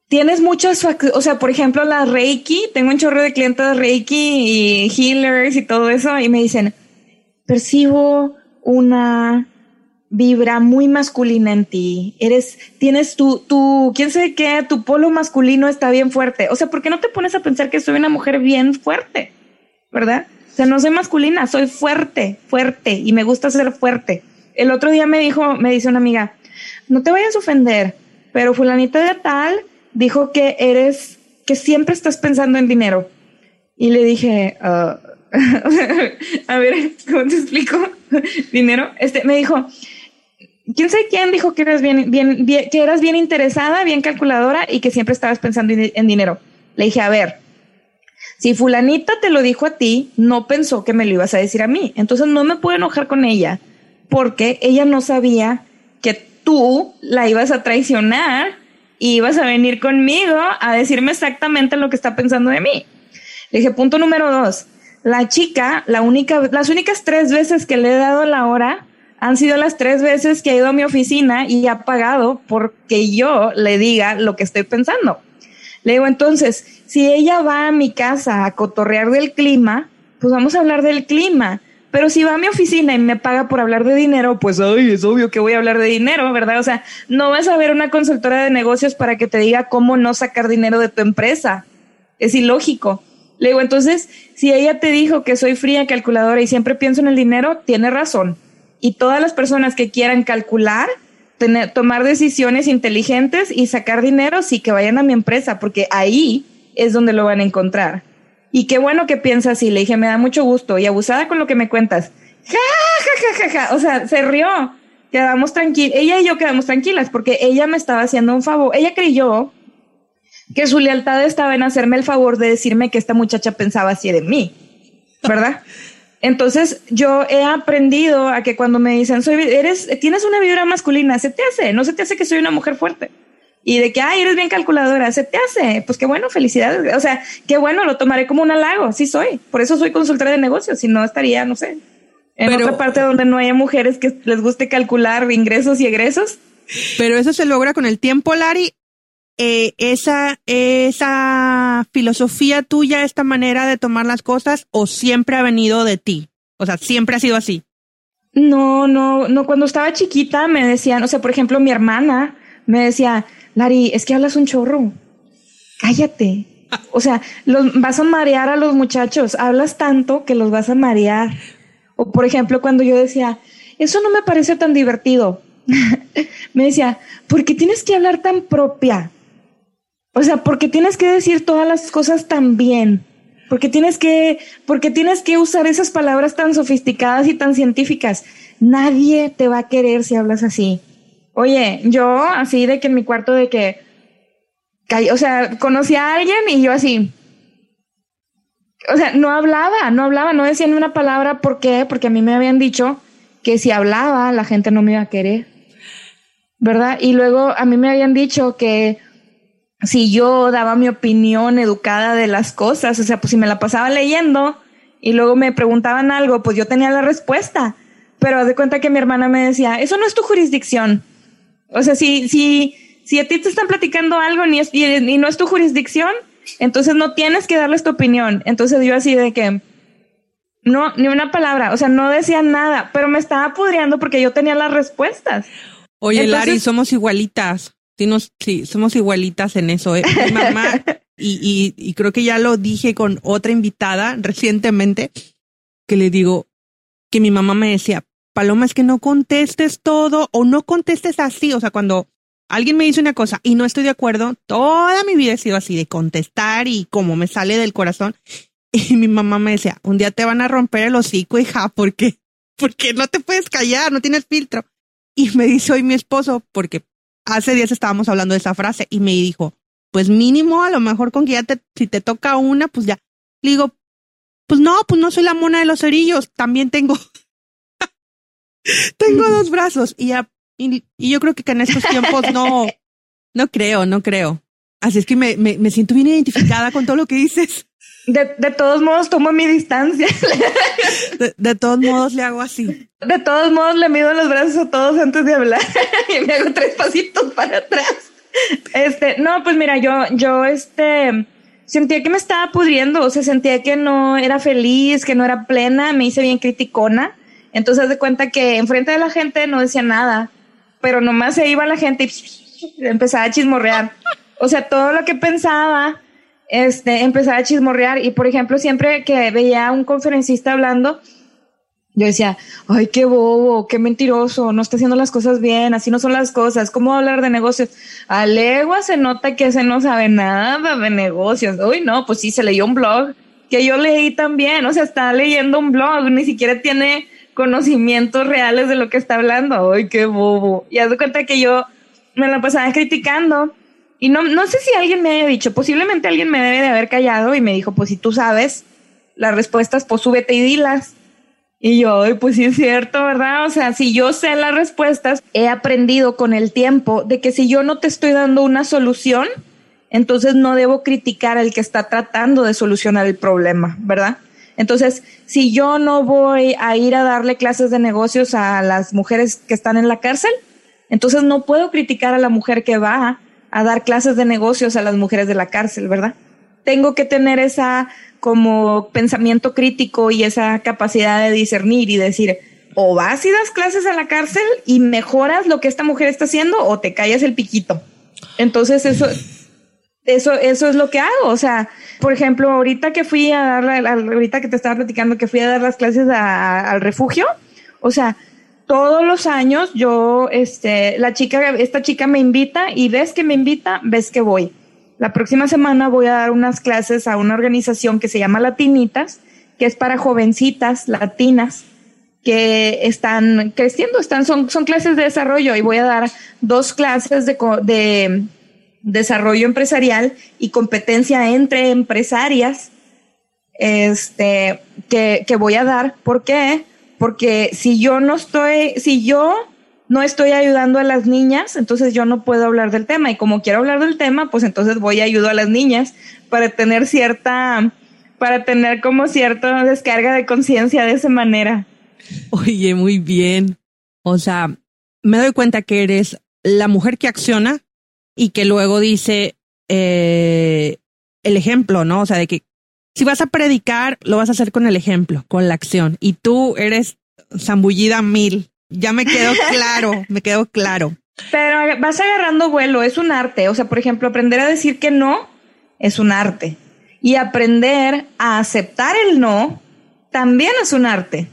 A: tienes muchas, o sea, por ejemplo, la Reiki, tengo un chorro de clientes de Reiki y healers y todo eso, y me dicen, percibo una vibra muy masculina en ti. Eres, tienes tu, tu, quién sabe qué, tu polo masculino está bien fuerte. O sea, ¿por qué no te pones a pensar que soy una mujer bien fuerte? ¿Verdad? O sea, no soy masculina, soy fuerte, fuerte y me gusta ser fuerte. El otro día me dijo, me dice una amiga, no te vayas a ofender, pero fulanita de tal dijo que eres, que siempre estás pensando en dinero. Y le dije, uh, [LAUGHS] a ver, ¿cómo te explico? dinero. Este, me dijo, quién sabe quién dijo que eras bien, bien, bien, que eras bien interesada, bien calculadora y que siempre estabas pensando en dinero. Le dije, a ver, si fulanita te lo dijo a ti, no pensó que me lo ibas a decir a mí. Entonces no me puedo enojar con ella porque ella no sabía que tú la ibas a traicionar y ibas a venir conmigo a decirme exactamente lo que está pensando de mí. Le dije, punto número dos. La chica, la única, las únicas tres veces que le he dado la hora han sido las tres veces que ha ido a mi oficina y ha pagado porque yo le diga lo que estoy pensando. Le digo, entonces, si ella va a mi casa a cotorrear del clima, pues vamos a hablar del clima. Pero si va a mi oficina y me paga por hablar de dinero, pues ay, es obvio que voy a hablar de dinero, ¿verdad? O sea, no vas a ver una consultora de negocios para que te diga cómo no sacar dinero de tu empresa. Es ilógico. Le digo, entonces, si ella te dijo que soy fría calculadora y siempre pienso en el dinero, tiene razón. Y todas las personas que quieran calcular, tomar decisiones inteligentes y sacar dinero, sí que vayan a mi empresa, porque ahí es donde lo van a encontrar. Y qué bueno que piensas así. Le dije, me da mucho gusto y abusada con lo que me cuentas. Ja, ja, ja, ja, ja. O sea, se rió. Quedamos tranquilas. Ella y yo quedamos tranquilas porque ella me estaba haciendo un favor. Ella creyó que su lealtad estaba en hacerme el favor de decirme que esta muchacha pensaba así de mí. ¿Verdad? [LAUGHS] Entonces yo he aprendido a que cuando me dicen, soy, eres, tienes una vibra masculina, se te hace, no se te hace que soy una mujer fuerte. Y de que, ay, eres bien calculadora, se te hace. Pues qué bueno, felicidades. O sea, qué bueno, lo tomaré como un halago. Sí soy. Por eso soy consultora de negocios. Si no, estaría, no sé, en otra parte donde no haya mujeres que les guste calcular ingresos y egresos.
B: Pero eso se logra con el tiempo, Lari. Eh, esa, esa filosofía tuya, esta manera de tomar las cosas, o siempre ha venido de ti? O sea, siempre ha sido así.
A: No, no, no. Cuando estaba chiquita me decían, o sea, por ejemplo, mi hermana me decía, Lari, es que hablas un chorro. Cállate. O sea, los, vas a marear a los muchachos. Hablas tanto que los vas a marear. O por ejemplo, cuando yo decía, eso no me parece tan divertido. [LAUGHS] me decía, ¿por qué tienes que hablar tan propia? O sea, porque tienes que decir todas las cosas tan bien. Porque tienes que, porque tienes que usar esas palabras tan sofisticadas y tan científicas. Nadie te va a querer si hablas así. Oye, yo así de que en mi cuarto de que, o sea, conocí a alguien y yo así, o sea, no hablaba, no hablaba, no decía ni una palabra. ¿Por qué? Porque a mí me habían dicho que si hablaba la gente no me iba a querer. ¿Verdad? Y luego a mí me habían dicho que si yo daba mi opinión educada de las cosas, o sea, pues si me la pasaba leyendo y luego me preguntaban algo, pues yo tenía la respuesta. Pero de cuenta que mi hermana me decía, eso no es tu jurisdicción. O sea, si, si, si a ti te están platicando algo ni y, no es tu jurisdicción, entonces no tienes que darles tu opinión. Entonces yo así de que, no, ni una palabra, o sea, no decía nada, pero me estaba pudriendo porque yo tenía las respuestas.
B: Oye, Lari, somos igualitas. Sí, somos igualitas en eso. ¿eh? Mamá, y creo que ya lo dije con otra invitada recientemente, que le digo que mi mamá me decía, Paloma, es que no contestes todo o no contestes así. O sea, cuando alguien me dice una cosa y no estoy de acuerdo, toda mi vida he sido así de contestar y como me sale del corazón. [LAUGHS] Y mi mamá me decía, un día te van a romper el hocico, hija, porque, porque no te puedes callar, no tienes filtro. Y me dice hoy mi esposo, porque hace días estábamos hablando de esa frase y me dijo, pues mínimo, a lo mejor con que ya te, si te toca una, pues ya. Le digo, pues no, pues no soy la mona de los cerillos, también tengo, [LAUGHS] tengo dos brazos y ya, y, yo creo que en estos tiempos no, [LAUGHS] no creo, no creo. Así es que me, me, me siento bien identificada con todo lo que dices.
A: De, de todos modos, tomo mi distancia. [LAUGHS]
B: De, de, todos modos, le hago así.
A: De todos modos, le mido los brazos a todos antes de hablar [LAUGHS] y me hago tres pasitos para atrás. Este, no, pues mira, yo, yo, este, sentía que me estaba pudriendo, o sea, sentía que no era feliz, que no era plena, me hice bien criticona. Entonces, de cuenta que enfrente de la gente no decía nada, pero nomás se iba la gente y [LAUGHS] empezaba a chismorrear. O sea, todo lo que pensaba este, empezaba a chismorrear y, por ejemplo, siempre que veía a un conferencista hablando, yo decía, ay, qué bobo, qué mentiroso, no está haciendo las cosas bien, así no son las cosas, ¿cómo hablar de negocios? A legua se nota que ese no sabe nada de negocios. Uy, no, pues sí, se leyó un blog que yo leí también, o sea, está leyendo un blog, ni siquiera tiene conocimientos reales de lo que está hablando. Ay, qué bobo. Y haz de cuenta que yo me la pasaba criticando y no, no sé si alguien me haya dicho, posiblemente alguien me debe de haber callado y me dijo, pues si tú sabes las respuestas, pues súbete y dilas. Y yo, pues sí es cierto, ¿verdad? O sea, si yo sé las respuestas, he aprendido con el tiempo de que si yo no te estoy dando una solución, entonces no debo criticar al que está tratando de solucionar el problema, ¿verdad? Entonces, si yo no voy a ir a darle clases de negocios a las mujeres que están en la cárcel, entonces no puedo criticar a la mujer que va a dar clases de negocios a las mujeres de la cárcel, ¿verdad? Tengo que tener esa como pensamiento crítico y esa capacidad de discernir y decir, o vas y das clases a la cárcel y mejoras lo que esta mujer está haciendo o te callas el piquito. Entonces eso, eso, eso es lo que hago. O sea, por ejemplo, ahorita que fui a dar, ahorita que te estaba platicando que fui a dar las clases al refugio, o sea, todos los años yo, este, la chica, esta chica me invita y ves que me invita, ves que voy. La próxima semana voy a dar unas clases a una organización que se llama Latinitas, que es para jovencitas latinas que están creciendo, están, son, son clases de desarrollo y voy a dar dos clases de, de desarrollo empresarial y competencia entre empresarias este, que, que voy a dar. ¿Por qué? Porque si yo no estoy, si yo no estoy ayudando a las niñas, entonces yo no puedo hablar del tema. Y como quiero hablar del tema, pues entonces voy a ayudar a las niñas para tener cierta, para tener como cierta descarga de conciencia de esa manera.
B: Oye, muy bien. O sea, me doy cuenta que eres la mujer que acciona y que luego dice eh, el ejemplo, ¿no? O sea, de que si vas a predicar, lo vas a hacer con el ejemplo, con la acción. Y tú eres zambullida mil. Ya me quedó [LAUGHS] claro, me quedó claro.
A: Pero vas agarrando vuelo, es un arte. O sea, por ejemplo, aprender a decir que no es un arte. Y aprender a aceptar el no también es un arte.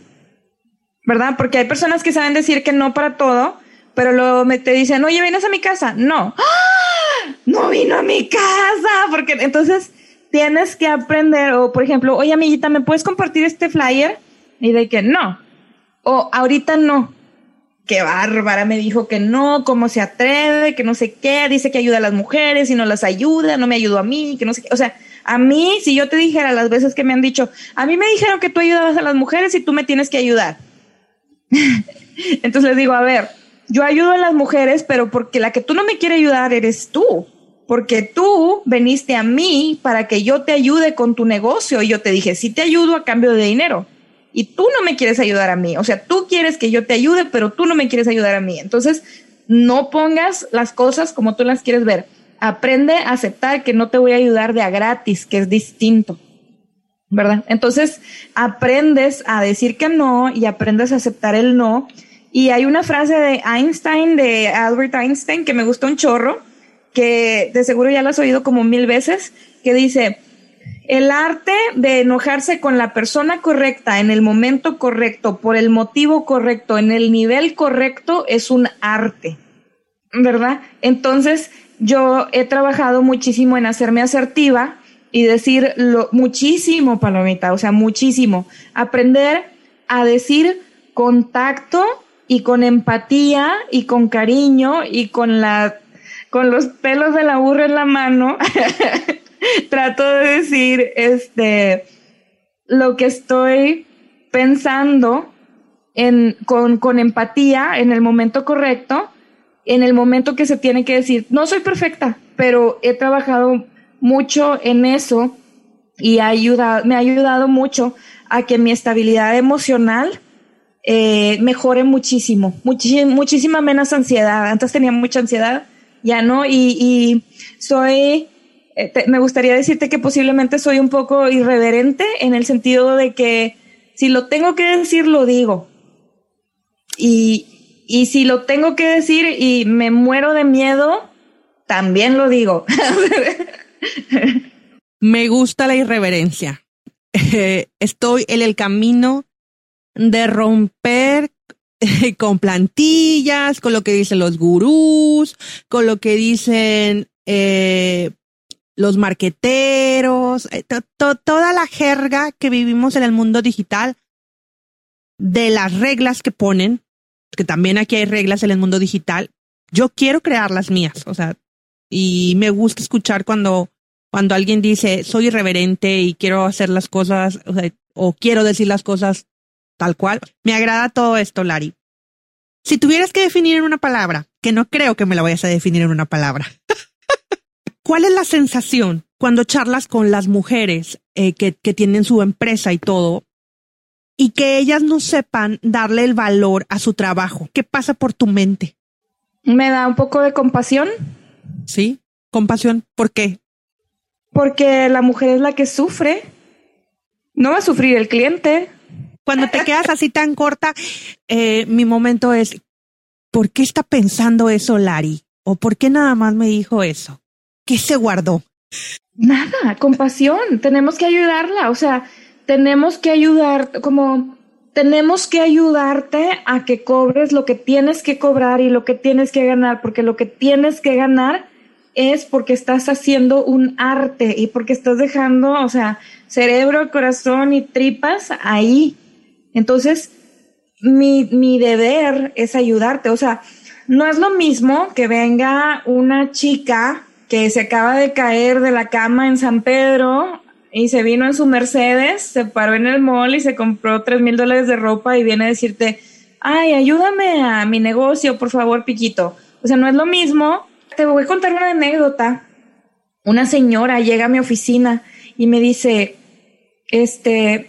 A: ¿Verdad? Porque hay personas que saben decir que no para todo, pero luego me te dicen, oye, ¿vienes a mi casa? No. ¡Ah! No vino a mi casa. Porque entonces tienes que aprender, o por ejemplo, oye amiguita, ¿me puedes compartir este flyer? Y de que no. O ahorita no. Qué bárbara, me dijo que no, cómo se atreve, que no sé qué, dice que ayuda a las mujeres y no las ayuda, no me ayudó a mí, que no sé qué. O sea, a mí, si yo te dijera las veces que me han dicho, a mí me dijeron que tú ayudabas a las mujeres y tú me tienes que ayudar. [LAUGHS] Entonces les digo, a ver, yo ayudo a las mujeres, pero porque la que tú no me quieres ayudar eres tú porque tú veniste a mí para que yo te ayude con tu negocio y yo te dije, sí te ayudo a cambio de dinero. Y tú no me quieres ayudar a mí. O sea, tú quieres que yo te ayude, pero tú no me quieres ayudar a mí. Entonces, no pongas las cosas como tú las quieres ver. Aprende a aceptar que no te voy a ayudar de a gratis, que es distinto. ¿Verdad? Entonces, aprendes a decir que no y aprendes a aceptar el no Y hay una frase de Einstein, de Albert Einstein, que me gustó un chorro, que de seguro ya la has oído como mil veces, que dice, el arte de enojarse con la persona correcta en el momento correcto, por el motivo correcto, en el nivel correcto, es un arte, ¿verdad? Entonces, yo he trabajado muchísimo en hacerme asertiva y decir lo, muchísimo, Palomita, o sea, muchísimo. Aprender a decir contacto y con empatía y con cariño y con la con los pelos de la burra en la mano. [LAUGHS] Trato de decir este lo que estoy pensando en, con, con empatía en el momento correcto, en el momento que se tiene que decir. No soy perfecta, pero he trabajado mucho en eso y ayuda, me ha ayudado mucho a que mi estabilidad emocional eh, mejore muchísimo, muchísima menos ansiedad. Antes tenía mucha ansiedad, ya no, y, soy, eh, me gustaría decirte que posiblemente soy un poco irreverente en el sentido de que si lo tengo que decir, lo digo. Y, y si lo tengo que decir y me muero de miedo, también lo digo. [LAUGHS]
B: Me gusta la irreverencia. [LAUGHS] estoy en el camino de romper [LAUGHS] con plantillas, con lo que dicen los gurús, con lo que dicen eh, los marqueteros, eh, toda la jerga que vivimos en el mundo digital, de las reglas que ponen, que también aquí hay reglas en el mundo digital, yo quiero crear las mías, o sea, y me gusta escuchar cuando, cuando alguien dice soy irreverente y quiero hacer las cosas o, quiero decir las cosas tal cual. Me agrada todo esto, Lari. Si tuvieras que definir en una palabra, que no creo que me la vayas a definir en una palabra, [LAUGHS] ¿cuál es la sensación cuando charlas con las mujeres eh, que, que tienen su empresa y todo y que ellas no sepan darle el valor a su trabajo? ¿Qué pasa por tu mente?
A: Me da un poco de compasión
B: ¿sí? Compasión, ¿por qué?
A: Porque la mujer es la que sufre. No va a sufrir el cliente.
B: Cuando te quedas así tan corta, eh, mi momento es, ¿por qué está pensando eso Lari? ¿O por qué nada más me dijo eso? ¿Qué se guardó?
A: Nada, compasión. Tenemos que ayudarla. O sea, tenemos que ayudar, como tenemos que ayudarte a que cobres lo que tienes que cobrar y lo que tienes que ganar, porque lo que tienes que ganar es porque estás haciendo un arte y porque estás dejando, o sea, cerebro, corazón y tripas ahí. Entonces, mi, mi deber es ayudarte. O sea, no es lo mismo que venga una chica que se acaba de caer de la cama en San Pedro y se vino en su Mercedes, se paró en el mall y se compró tres mil dólares de ropa y viene a decirte, ay, ayúdame a mi negocio, por favor, Piquito. O sea, no es lo mismo. Te voy a contar una anécdota. Una señora llega a mi oficina y me dice, este,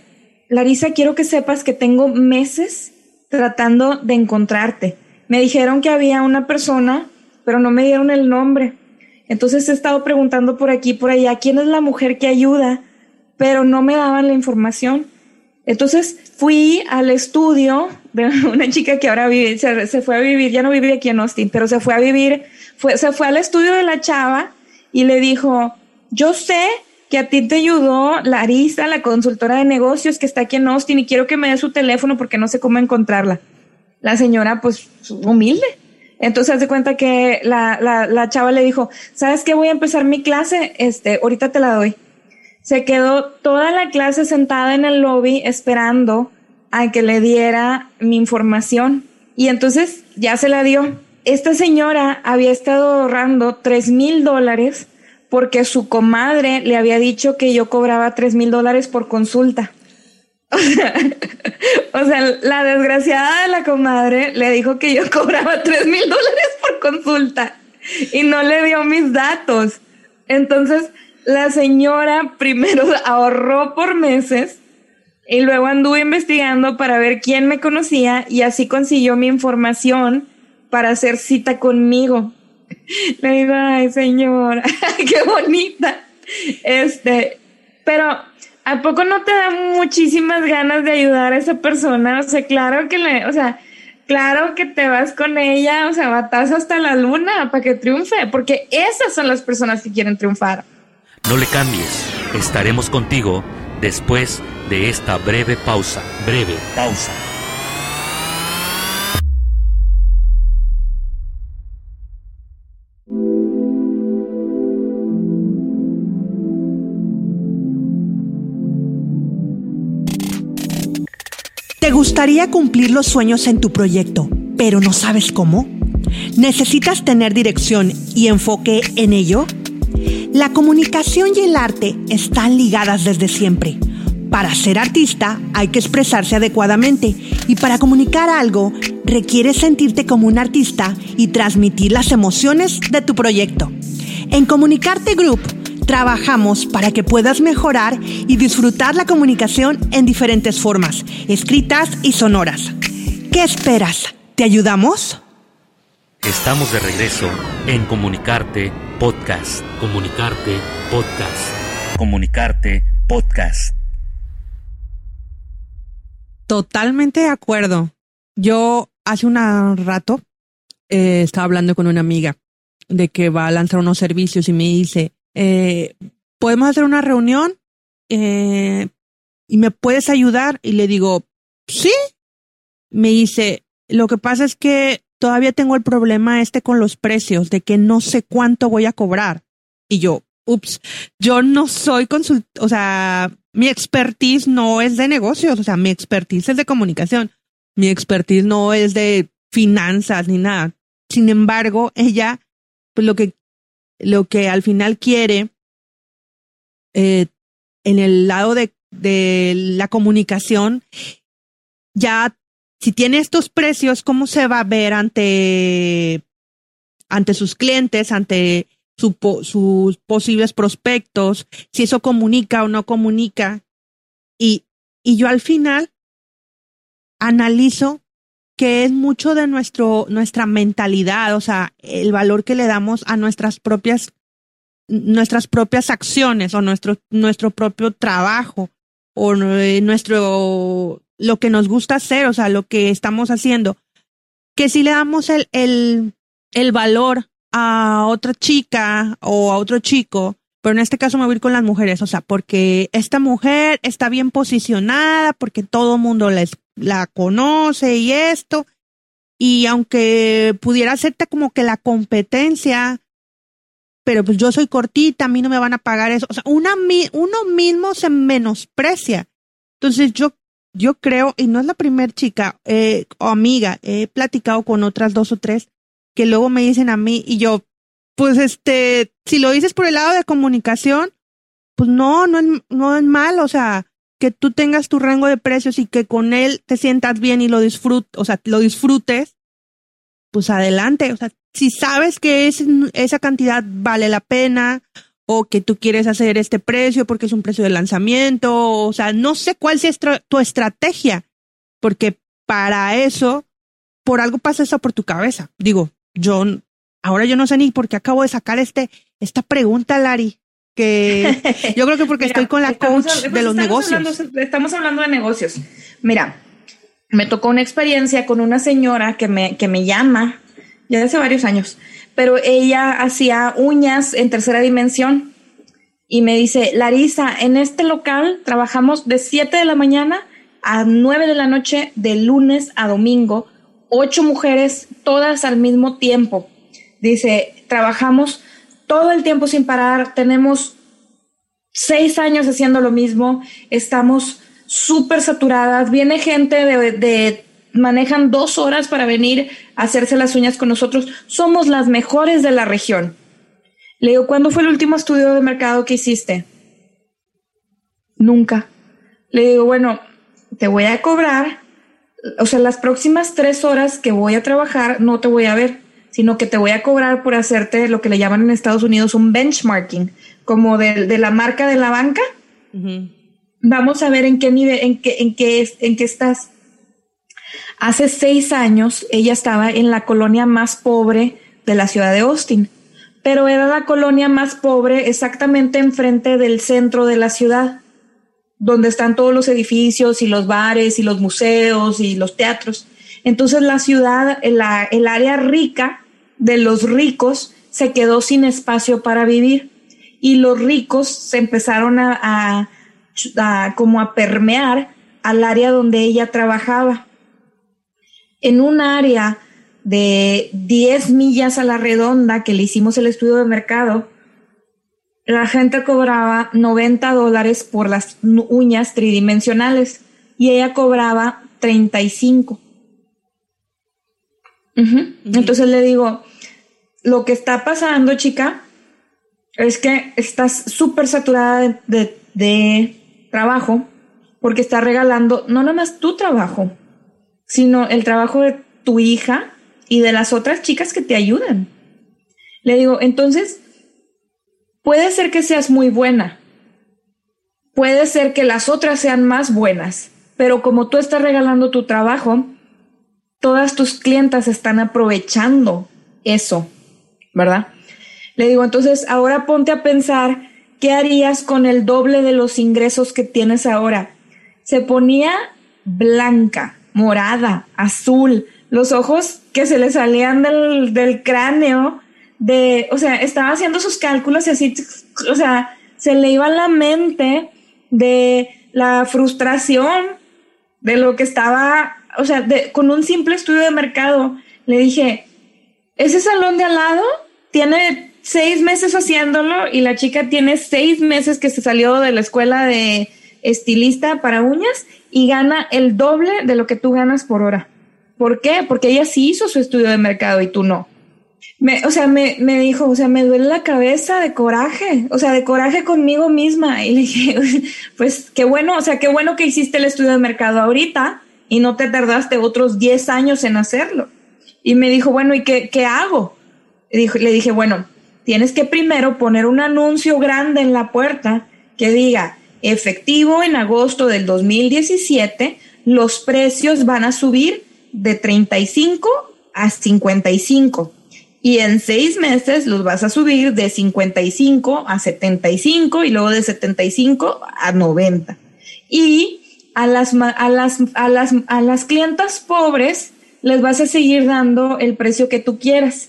A: Larisa, quiero que sepas que tengo meses tratando de encontrarte. Me dijeron que había una persona, pero no me dieron el nombre. Entonces he estado preguntando por aquí, por allá, ¿quién es la mujer que ayuda? pero no me daban la información. Entonces fui al estudio de [LAUGHS] una chica que ahora vive, se, fue a vivir, ya no vive aquí en Austin, pero se fue a vivir, se fue al estudio de la chava y le dijo, yo sé que a ti te ayudó Larisa, la consultora de negocios que está aquí en Austin y quiero que me dé su teléfono porque no sé cómo encontrarla. La señora, pues, humilde. Entonces, hace cuenta que la, la, la chava le dijo, ¿sabes qué? Voy a empezar mi clase, este, ahorita te la doy se quedó toda la clase sentada en el lobby esperando a que le diera mi información. Y entonces ya se la dio. Esta señora había estado ahorrando tres mil dólares porque su comadre le había dicho que yo cobraba tres mil dólares por consulta. [LAUGHS] O sea, la desgraciada de la comadre le dijo que yo [LAUGHS] cobraba tres mil dólares por consulta y no le dio mis datos. Entonces, la señora primero [LAUGHS] ahorró por meses y luego anduvo investigando para ver quién me conocía y así consiguió mi información para hacer cita conmigo. [LAUGHS] Le digo, ay señora, [LAUGHS] qué bonita. Este, pero ¿a poco no te da muchísimas ganas de ayudar a esa persona? O sea, claro que o sea, Claro que te vas con ella, o sea, batas hasta la luna para que triunfe, porque esas son las personas que quieren triunfar.
C: No le cambies, estaremos contigo después de esta breve pausa. Breve pausa.
B: ¿Te gustaría cumplir los sueños en tu proyecto, pero no sabes cómo? ¿Necesitas tener dirección y enfoque en ello? La comunicación y el arte están ligadas desde siempre. Para ser artista hay que expresarse adecuadamente y para comunicar algo requiere sentirte como un artista y transmitir las emociones de tu proyecto. En Comunicarte Group trabajamos para que puedas mejorar y disfrutar la comunicación en diferentes formas, escritas y sonoras. ¿Qué esperas? ¿Te ayudamos?
C: Estamos de regreso en Comunicarte Podcast. Comunicarte Podcast. Comunicarte Podcast.
B: Totalmente de acuerdo. Yo hace un rato eh, estaba hablando con una amiga de que va a lanzar unos servicios y me dice, eh, ¿podemos hacer una reunión? Eh, ¿Y me puedes ayudar? Y le digo, sí. Me dice, lo que pasa es que todavía tengo el problema este con los precios, de que no sé cuánto voy a cobrar. Y yo, ups, yo no soy consult, o sea, mi expertise no es de negocios, o sea, mi expertise es de comunicación. Mi expertise no es de finanzas ni nada. Sin embargo, ella, pues lo que lo que al final quiere eh, en el lado de, de la comunicación, ya si tiene estos precios, ¿cómo se va a ver ante, ante sus clientes, ante sus posibles prospectos, si eso comunica o no comunica? Y, y yo al final analizo que es mucho de nuestro, nuestra mentalidad, o sea, el valor que le damos a nuestras propias, nuestras propias acciones o nuestro, nuestro propio trabajo o nuestro, lo que nos gusta hacer, o sea, lo que estamos haciendo. Que si le damos el, el, el valor a otra chica o a otro chico, pero en este caso me voy a ir con las mujeres, o sea, porque esta mujer está bien posicionada, porque todo mundo les la conoce y esto. Y aunque pudiera hacerte como que la competencia, pero pues yo soy cortita, a mí no me van a pagar eso. O sea, una, uno mismo se menosprecia. Entonces yo, yo creo, y no es la primera chica eh, o amiga, he platicado con otras dos o tres que luego me dicen a mí y yo, pues este, si lo dices por el lado de comunicación, pues no, no es, no es mal, o sea, que tú tengas tu rango de precios y que con él te sientas bien y lo disfrutes, o sea, lo disfrutes, pues adelante. O sea, si sabes que esa cantidad vale la pena o que tú quieres hacer este precio porque es un precio de lanzamiento, o sea, no sé cuál sea tu estrategia, porque para eso, por algo pasa eso por tu cabeza. Digo, yo, ahora yo no sé ni por qué acabo de sacar este, esta pregunta, Lari que [LAUGHS] yo creo que porque estoy con la coach de los negocios.
A: estamos hablando de negocios. Mira, me tocó una experiencia con una señora que me, que me llama ya hace varios años, pero ella hacía uñas en tercera dimensión y me dice, Larisa, en este local trabajamos de 7 de la mañana a 9 de la noche, de lunes a domingo, ocho mujeres, todas al mismo tiempo. Dice, trabajamos todo el tiempo sin parar, tenemos seis años haciendo lo mismo, estamos súper saturadas, viene gente de, manejan dos horas para venir a hacerse las uñas con nosotros, somos las mejores de la región. Le digo, ¿cuándo fue el último estudio de mercado que hiciste? Nunca. Le digo, bueno, te voy a cobrar, o sea, las próximas tres horas que voy a trabajar no te voy a ver sino que te voy a cobrar por hacerte lo que le llaman en Estados Unidos un benchmarking, como de, la marca de la banca. Vamos a ver en qué nivel, en qué, en qué, en qué estás. Hace seis años ella estaba en la colonia más pobre de la ciudad de Austin, pero era la colonia más pobre exactamente enfrente del centro de la ciudad, donde están todos los edificios y los bares y los museos y los teatros. Entonces la ciudad, el, área rica de los ricos se quedó sin espacio para vivir y los ricos se empezaron a, como a permear al área donde ella trabajaba. En un área de 10 millas a la redonda que le hicimos el estudio de mercado, la gente cobraba 90 dólares por las uñas tridimensionales y ella cobraba 35. Entonces le digo, lo que está pasando, chica, es que estás súper saturada de, de, trabajo porque está regalando no nada más tu trabajo, sino el trabajo de tu hija y de las otras chicas que te ayudan. Le digo, entonces, puede ser que seas muy buena, puede ser que las otras sean más buenas, pero como tú estás regalando tu trabajo, todas tus clientas están aprovechando eso, ¿verdad? Le digo, entonces ahora ponte a pensar, ¿qué harías con el doble de los ingresos que tienes ahora? Se ponía blanca, morada, azul, los ojos que se le salían del, del cráneo, de, o sea, estaba haciendo sus cálculos y así, o sea, se le iba la mente de la frustración de lo que estaba, o sea, de, con un simple estudio de mercado, le dije, ese salón de al lado tiene seis meses haciéndolo y la chica tiene seis meses que se salió de la escuela de estilista para uñas y gana el doble de lo que tú ganas por hora. ¿Por qué? Porque ella sí hizo su estudio de mercado y tú no. Me, o sea, me, me, dijo, o sea, me duele la cabeza de coraje, o sea, de coraje conmigo misma. Y le dije, [LAUGHS] pues qué bueno, o sea, qué bueno que hiciste el estudio de mercado ahorita y no te tardaste otros 10 años en hacerlo. Y me dijo, bueno, ¿y qué, qué hago? dijo, le dije, bueno, tienes que primero poner un anuncio grande en la puerta que diga, efectivo en agosto del 2017, los precios van a subir de 35 a 55 y en seis meses los vas a subir de 55 a 75 y luego de 75 a 90. Y a las, a las, a las, a las clientas pobres les vas a seguir dando el precio que tú quieras.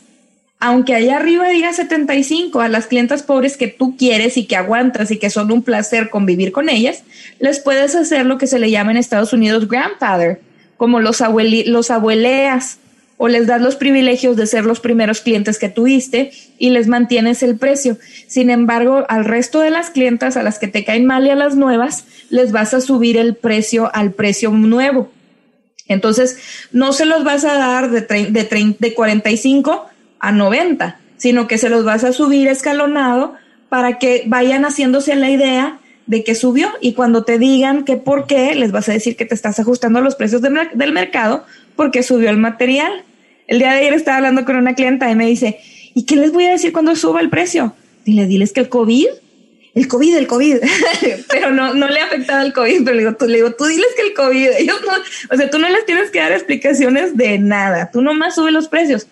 A: Aunque allá arriba diga 75, a las clientas pobres que tú quieres y que aguantas y que son un placer convivir con ellas, les puedes hacer lo que se le llama en Estados Unidos grandfather, como los, los abueleas, o les das los privilegios de ser los primeros clientes que tuviste y les mantienes el precio. Sin embargo, al resto de las clientas, a las que te caen mal y a las nuevas, les vas a subir el precio al precio nuevo. Entonces, no se los vas a dar de, de, de 45 a 90, sino que se los vas a subir escalonado para que vayan haciéndose la idea de que subió y cuando te digan que por qué, les vas a decir que te estás ajustando a los precios del mercado porque subió el material. El día de ayer estaba hablando con una clienta y me dice, ¿y qué les voy a decir cuando suba el precio? Dile, diles que el COVID, el COVID, el COVID, [LAUGHS] pero no, no le afectaba el COVID, pero le digo, tú, le digo, tú diles que el COVID, ellos no, o sea, tú no les tienes que dar explicaciones de nada, tú nomás sube los precios.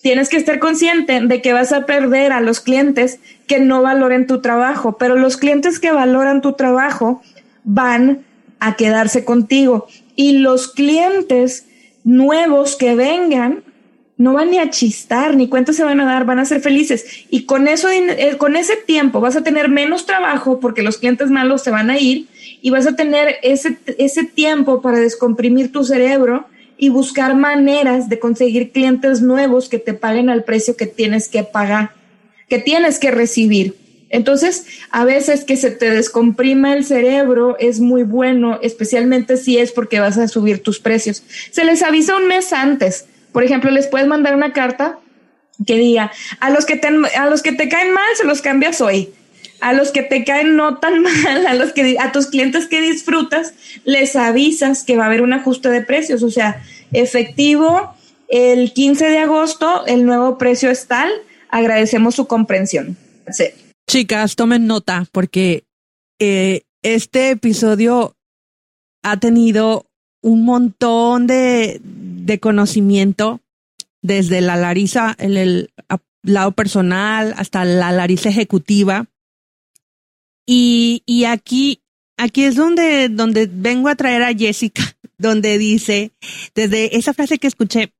A: Tienes que estar consciente de que vas a perder a los clientes que no valoren tu trabajo, pero los clientes que valoran tu trabajo van a quedarse contigo y los clientes nuevos que vengan no van ni a chistar, ni cuentas se van a dar, van a ser felices. Y con eso, eh, con ese tiempo vas a tener menos trabajo porque los clientes malos se van a ir y vas a tener ese, ese tiempo para descomprimir tu cerebro y buscar maneras de conseguir clientes nuevos que te paguen al precio que tienes que pagar, que tienes que recibir. Entonces, a veces que se te descomprima el cerebro es muy bueno, especialmente si es porque vas a subir tus precios. Se les avisa un mes antes por ejemplo, les puedes mandar una carta que diga, a los que te, a los que te caen mal se los cambias hoy. A los que te caen no tan [LAUGHS] mal, a los que a tus clientes que disfrutas, les avisas que va a haber un ajuste de precios, o sea, efectivo el 15 de agosto, el nuevo precio es tal, agradecemos su comprensión.
B: Chicas, tomen nota porque eh, este episodio ha tenido un montón de, de conocimiento desde la Larisa, en el lado personal, hasta la Larisa ejecutiva. Y, y aquí, aquí es donde, donde vengo a traer a Jessica [LAUGHS] donde dice, desde esa frase que escuché,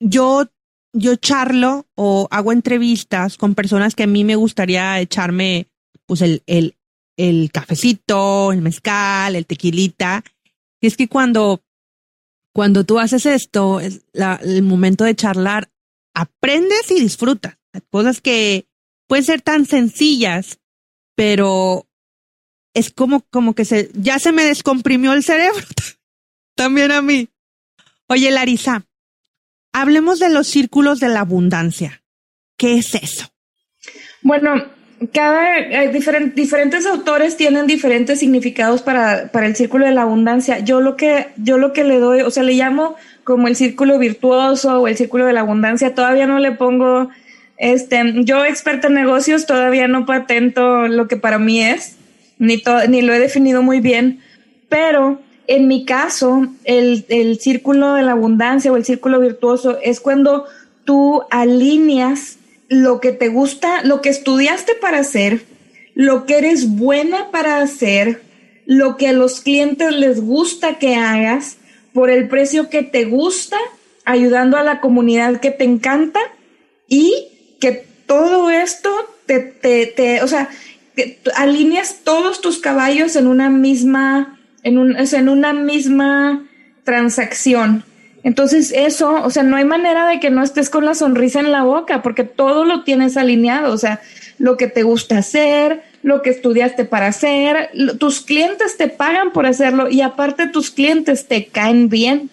B: yo, yo charlo o hago entrevistas con personas que a mí me gustaría echarme, pues el, el, el cafecito, el mezcal, el tequilita. Y es que cuando, cuando tú haces esto, es el momento de charlar, aprendes y disfrutas. Cosas que pueden ser tan sencillas, pero es como, como que se, ya se me descomprimió el cerebro. [LAUGHS] También a mí. Oye, Larisa, hablemos de los círculos de la abundancia. ¿Qué es eso?
A: Bueno, cada eh, diferentes autores tienen diferentes significados para, para, el círculo de la abundancia. Yo lo que yo lo que le doy, o sea, le llamo como el círculo virtuoso o el círculo de la abundancia. Todavía no le pongo este, yo experta en negocios todavía no patento lo que para mí es, ni ni lo he definido muy bien, pero en mi caso, el, el círculo de la abundancia o el círculo virtuoso es cuando tú alineas lo que te gusta, lo que estudiaste para hacer, lo que eres buena para hacer, lo que a los clientes les gusta que hagas, por el precio que te gusta, ayudando a la comunidad que te encanta y que todo esto te, te, te o sea, alineas todos tus caballos en una misma, en, un, en una misma transacción. Entonces eso, o sea, no hay manera de que no estés con la sonrisa en la boca, porque todo lo tienes alineado, o sea, lo que te gusta hacer, lo que estudiaste para hacer, tus clientes te pagan por hacerlo y aparte tus clientes te caen bien,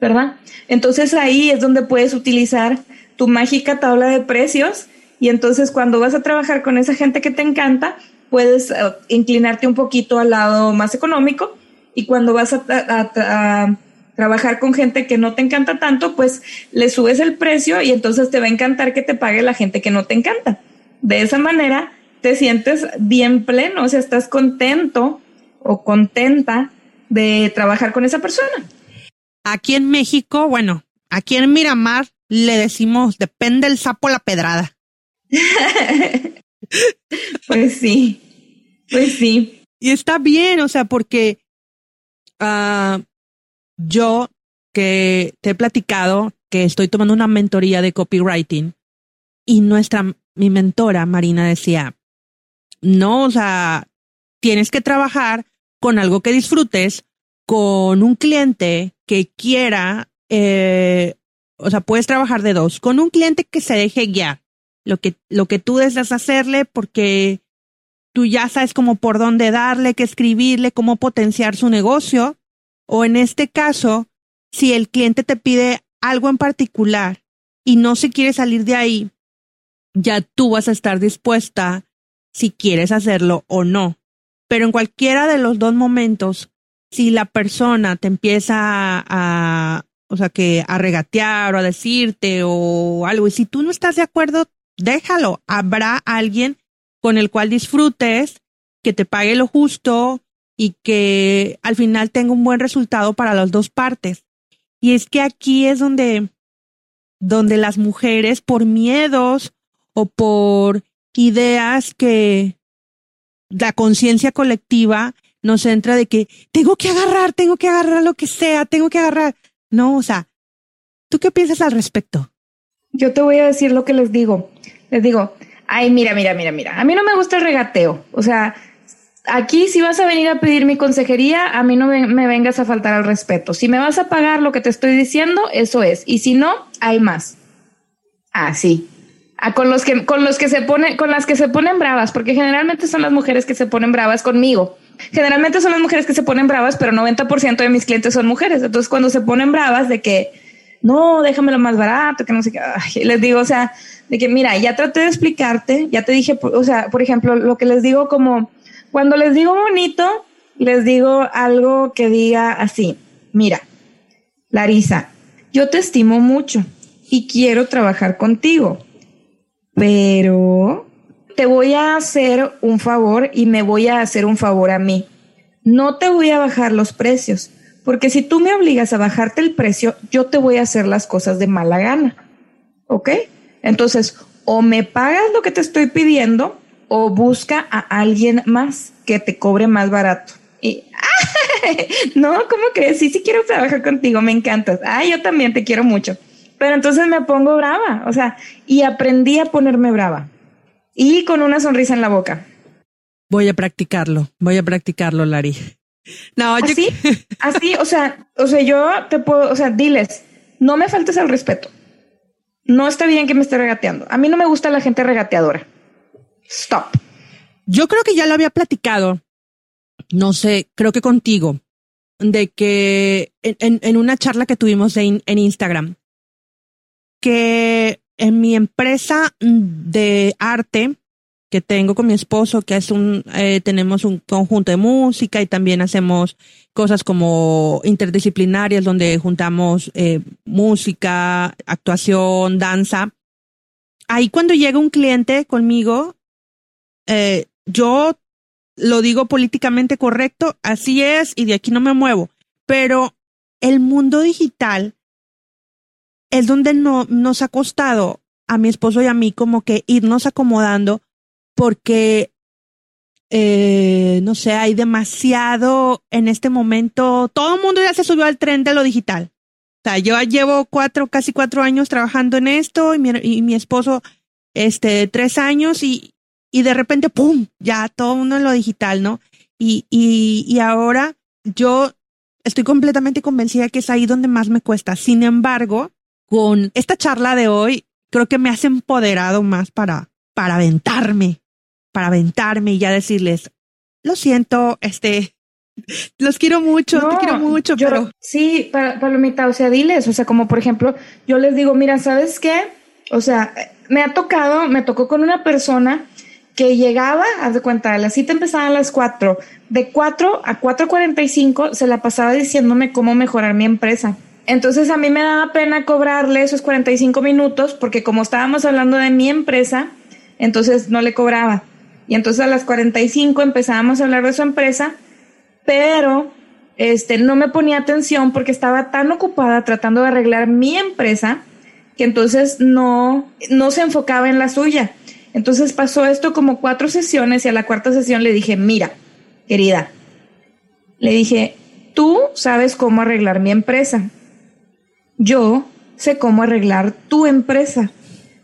A: ¿verdad? Entonces ahí es donde puedes utilizar tu mágica tabla de precios y entonces cuando vas a trabajar con esa gente que te encanta, puedes eh, inclinarte un poquito al lado más económico y cuando vas a trabajar con gente que no te encanta tanto, pues le subes el precio y entonces te va a encantar que te pague la gente que no te encanta. De esa manera te sientes bien pleno, o sea, estás contento o contenta de trabajar con esa persona.
B: Aquí en México, bueno, aquí en Miramar le decimos, depende el sapo la pedrada. [LAUGHS]
A: pues sí, pues sí.
B: Y está bien, o sea, porque uh, yo que te he platicado que estoy tomando una mentoría de copywriting y nuestra, mi mentora Marina decía, no, o sea, tienes que trabajar con algo que disfrutes, con un cliente que quiera, eh, o sea, puedes trabajar de dos, con un cliente que se deje guiar, lo que, lo que tú deseas hacerle porque tú ya sabes cómo por dónde darle, qué escribirle, cómo potenciar su negocio o en este caso, si el cliente te pide algo en particular y no se quiere salir de ahí, ya tú vas a estar dispuesta si quieres hacerlo o no. Pero en cualquiera de los dos momentos, si la persona te empieza a, o sea, que a regatear o a decirte o algo, y si tú no estás de acuerdo, déjalo. Habrá alguien con el cual disfrutes, que te pague lo justo, y que al final tenga un buen resultado para las dos partes. Y es que aquí es donde, donde las mujeres, por miedos o por ideas que la conciencia colectiva nos entra de que tengo que agarrar, tengo que agarrar lo que sea, tengo que agarrar. No, o sea, ¿tú qué piensas al respecto?
A: Yo te voy a decir lo que les digo. Les digo, ay, mira, mira, mira, mira, a mí no me gusta el regateo. O sea, aquí si vas a venir a pedir mi consejería, a mí no me, vengas a faltar al respeto. Si me vas a pagar lo que te estoy diciendo, eso es. Y si no, hay más. Ah, sí. Ah, con los que, con los que se ponen, con las que se ponen bravas, porque generalmente son las mujeres que se ponen bravas conmigo. Generalmente son las mujeres que se ponen bravas, pero 90% de mis clientes son mujeres. Entonces, cuando se ponen bravas de que no, déjamelo más barato, que no sé qué, les digo, o sea, de que mira, ya traté de explicarte, ya te dije, o sea, por ejemplo, lo que les digo como, cuando les digo bonito, les digo algo que diga así, mira, Larisa, yo te estimo mucho y quiero trabajar contigo, pero te voy a hacer un favor y me voy a hacer un favor a mí. No te voy a bajar los precios, porque si tú me obligas a bajarte el precio, yo te voy a hacer las cosas de mala gana. ¿Ok? Entonces, o me pagas lo que te estoy pidiendo o busca a alguien más que te cobre más barato. Y [LAUGHS] no, ¿cómo crees? Sí, sí quiero trabajar contigo, me encantas. Ah, yo también te quiero mucho. Pero entonces me pongo brava, o sea, y aprendí a ponerme brava. Y con una sonrisa en la boca.
B: Voy a practicarlo, voy a practicarlo, Lari.
A: No, así, [LAUGHS] así, o sea, o sea, yo te puedo, o sea, diles, no me faltes el respeto. No está bien que me esté regateando. A mí no me gusta la gente regateadora. Stop.
B: Yo creo que ya lo había platicado. No sé, creo que contigo, de que en, una charla que tuvimos en, en Instagram, que en mi empresa de arte que tengo con mi esposo, que es un, eh, tenemos un conjunto de música y también hacemos cosas como interdisciplinarias donde juntamos eh, música, actuación, danza. Ahí cuando llega un cliente conmigo, eh, yo lo digo políticamente correcto, así es y de aquí no me muevo. Pero el mundo digital es donde no, nos ha costado a mi esposo y a mí como que irnos acomodando porque, eh, no sé, hay demasiado en este momento, todo el mundo ya se subió al tren de lo digital. O sea, yo llevo cuatro, casi cuatro años trabajando en esto y mi, y mi esposo, este, tres años y, y de repente, ¡pum! Ya todo mundo en lo digital, ¿no? Y, y, y ahora yo estoy completamente convencida que es ahí donde más me cuesta. Sin embargo, con esta charla de hoy, creo que me has empoderado más para, para aventarme, para aventarme y ya decirles, lo siento, este, los quiero mucho, te quiero mucho, pero...
A: Sí, Palomita, o sea, diles, o sea, como por ejemplo, yo les digo, mira, ¿sabes qué? O sea, me ha tocado, me tocó con una persona que llegaba, haz de cuenta, la cita empezaba a las 4, de 4 a 4.45 se la pasaba diciéndome cómo mejorar mi empresa. Entonces a mí me daba pena cobrarle esos 45 minutos porque como estábamos hablando de mi empresa, entonces no le cobraba. Y entonces a las 45 empezábamos a hablar de su empresa, pero este no me ponía atención porque estaba tan ocupada tratando de arreglar mi empresa que entonces no no se enfocaba en la suya. Entonces pasó esto como cuatro sesiones y a la cuarta sesión le dije, "Mira, querida, le dije, "Tú sabes cómo arreglar mi empresa yo sé cómo arreglar tu empresa.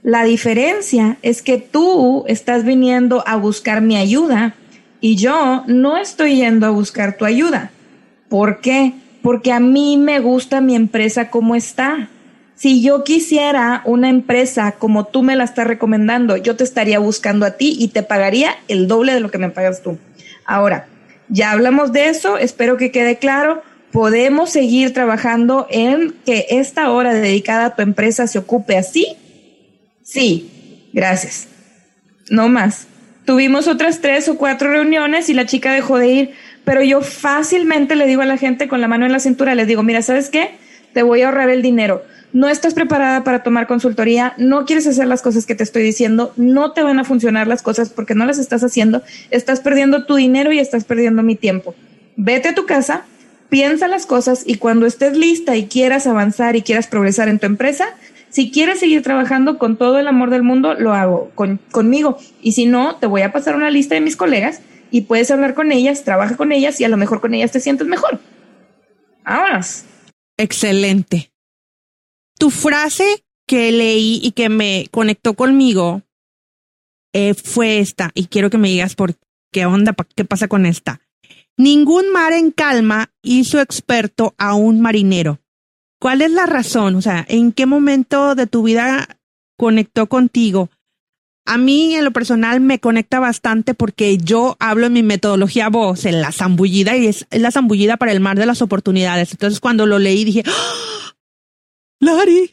A: La diferencia es que tú estás viniendo a buscar mi ayuda y yo no estoy yendo a buscar tu ayuda. ¿Por qué? Porque a mí me gusta mi empresa como está. Si yo quisiera una empresa como tú me la estás recomendando, yo te estaría buscando a ti y te pagaría el doble de lo que me pagas tú. Ahora, ya hablamos de eso, espero que quede claro podemos seguir trabajando en que esta hora dedicada a tu empresa se ocupe así? Sí, gracias. No más. Tuvimos otras tres o cuatro reuniones y la chica dejó de ir, pero yo fácilmente le digo a la gente con la mano en la cintura, les digo, mira, ¿sabes qué? Te voy a ahorrar el dinero. No estás preparada para tomar consultoría, no quieres hacer las cosas que te estoy diciendo, no te van a funcionar las cosas porque no las estás haciendo, estás perdiendo tu dinero y estás perdiendo mi tiempo. Vete a tu casa, piensa las cosas y cuando estés lista y quieras avanzar y quieras progresar en tu empresa, si quieres seguir trabajando con todo el amor del mundo, lo hago conmigo. Y si no, te voy a pasar una lista de mis colegas y puedes hablar con ellas, trabaja con ellas y a lo mejor con ellas te sientes mejor. Vámonos.
B: Excelente. Tu frase que leí y que me conectó conmigo eh, fue esta, y quiero que me digas por qué onda, qué pasa con esta. Ningún mar en calma hizo experto a un marinero. ¿Cuál es la razón? O sea, ¿en qué momento de tu vida conectó contigo? A mí en lo personal me conecta bastante porque yo hablo en mi metodología voz, en la zambullida, y es, la zambullida para el mar de las oportunidades. Entonces cuando lo leí dije, ¡Ah! Lari.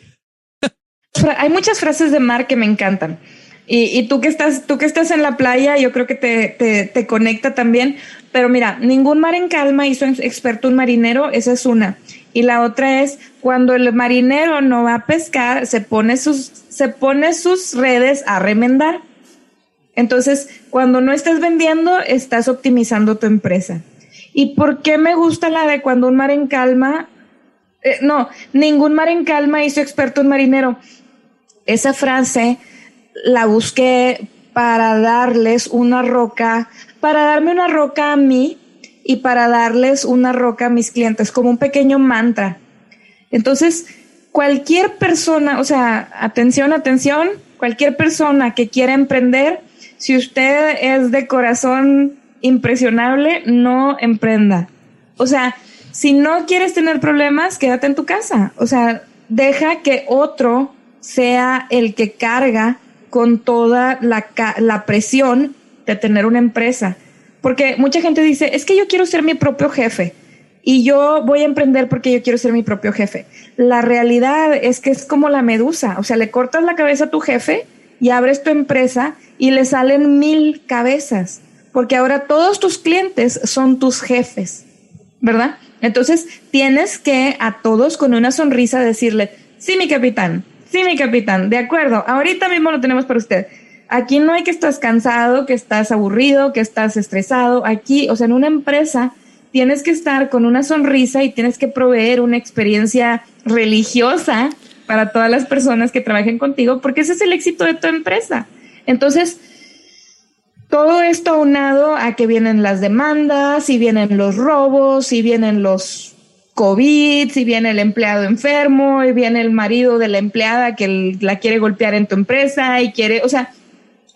A: Hay muchas frases de mar que me encantan. Y, tú que estás, tú estás en la playa, yo creo que te, te, te, conecta también. Pero mira, ningún mar en calma hizo experto un marinero, esa es una. Y la otra es cuando el marinero no va a pescar, se pone sus, se pone sus redes a remendar. Entonces, cuando no estás vendiendo, estás optimizando tu empresa. ¿Y por qué me gusta la de cuando un mar en calma? Eh, no, ningún mar en calma hizo experto un marinero. Esa frase la busqué para darles una roca, para darme una roca a mí y para darles una roca a mis clientes, como un pequeño mantra. Entonces, cualquier persona, o sea, atención, atención, cualquier persona que quiera emprender, si usted es de corazón impresionable, no emprenda. O sea, si no quieres tener problemas, quédate en tu casa. O sea, deja que otro sea el que carga con toda la, presión de tener una empresa. Porque mucha gente dice, es que yo quiero ser mi propio jefe y yo voy a emprender porque yo quiero ser mi propio jefe. La realidad es que es como la medusa, o sea, le cortas la cabeza a tu jefe y abres tu empresa y le salen mil cabezas, porque ahora todos tus clientes son tus jefes, ¿verdad? Entonces tienes que a todos con una sonrisa decirle, sí, mi capitán, sí, mi capitán, de acuerdo, ahorita mismo lo tenemos para usted. Aquí no hay que estás cansado, que estás aburrido, que estás estresado. Aquí, o sea, en una empresa tienes que estar con una sonrisa y tienes que proveer una experiencia religiosa para todas las personas que trabajen contigo, porque ese es el éxito de tu empresa. Entonces, todo esto aunado a que vienen las demandas, y vienen los robos, y vienen los COVID, si viene el empleado enfermo, y viene el marido de la empleada que la quiere golpear en tu empresa y quiere, o sea,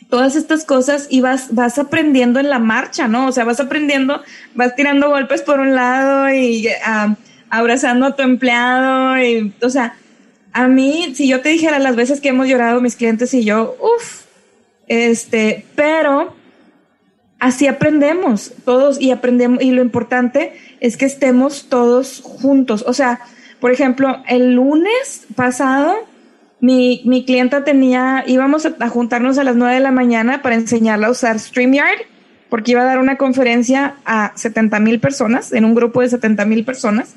A: todas estas cosas y vas, vas aprendiendo en la marcha, ¿no? O sea, vas aprendiendo, vas tirando golpes por un lado y ah, abrazando a tu empleado y, o sea, a mí, si yo te dijera las veces que hemos llorado mis clientes y yo, uff, este, pero así aprendemos todos y aprendemos y lo importante es que estemos todos juntos. O sea, por ejemplo, el lunes pasado mi, mi clienta tenía, íbamos a, juntarnos a las 9 de la mañana para enseñarla a usar StreamYard, porque iba a dar una conferencia a 70 mil personas, en un grupo de 70 mil personas,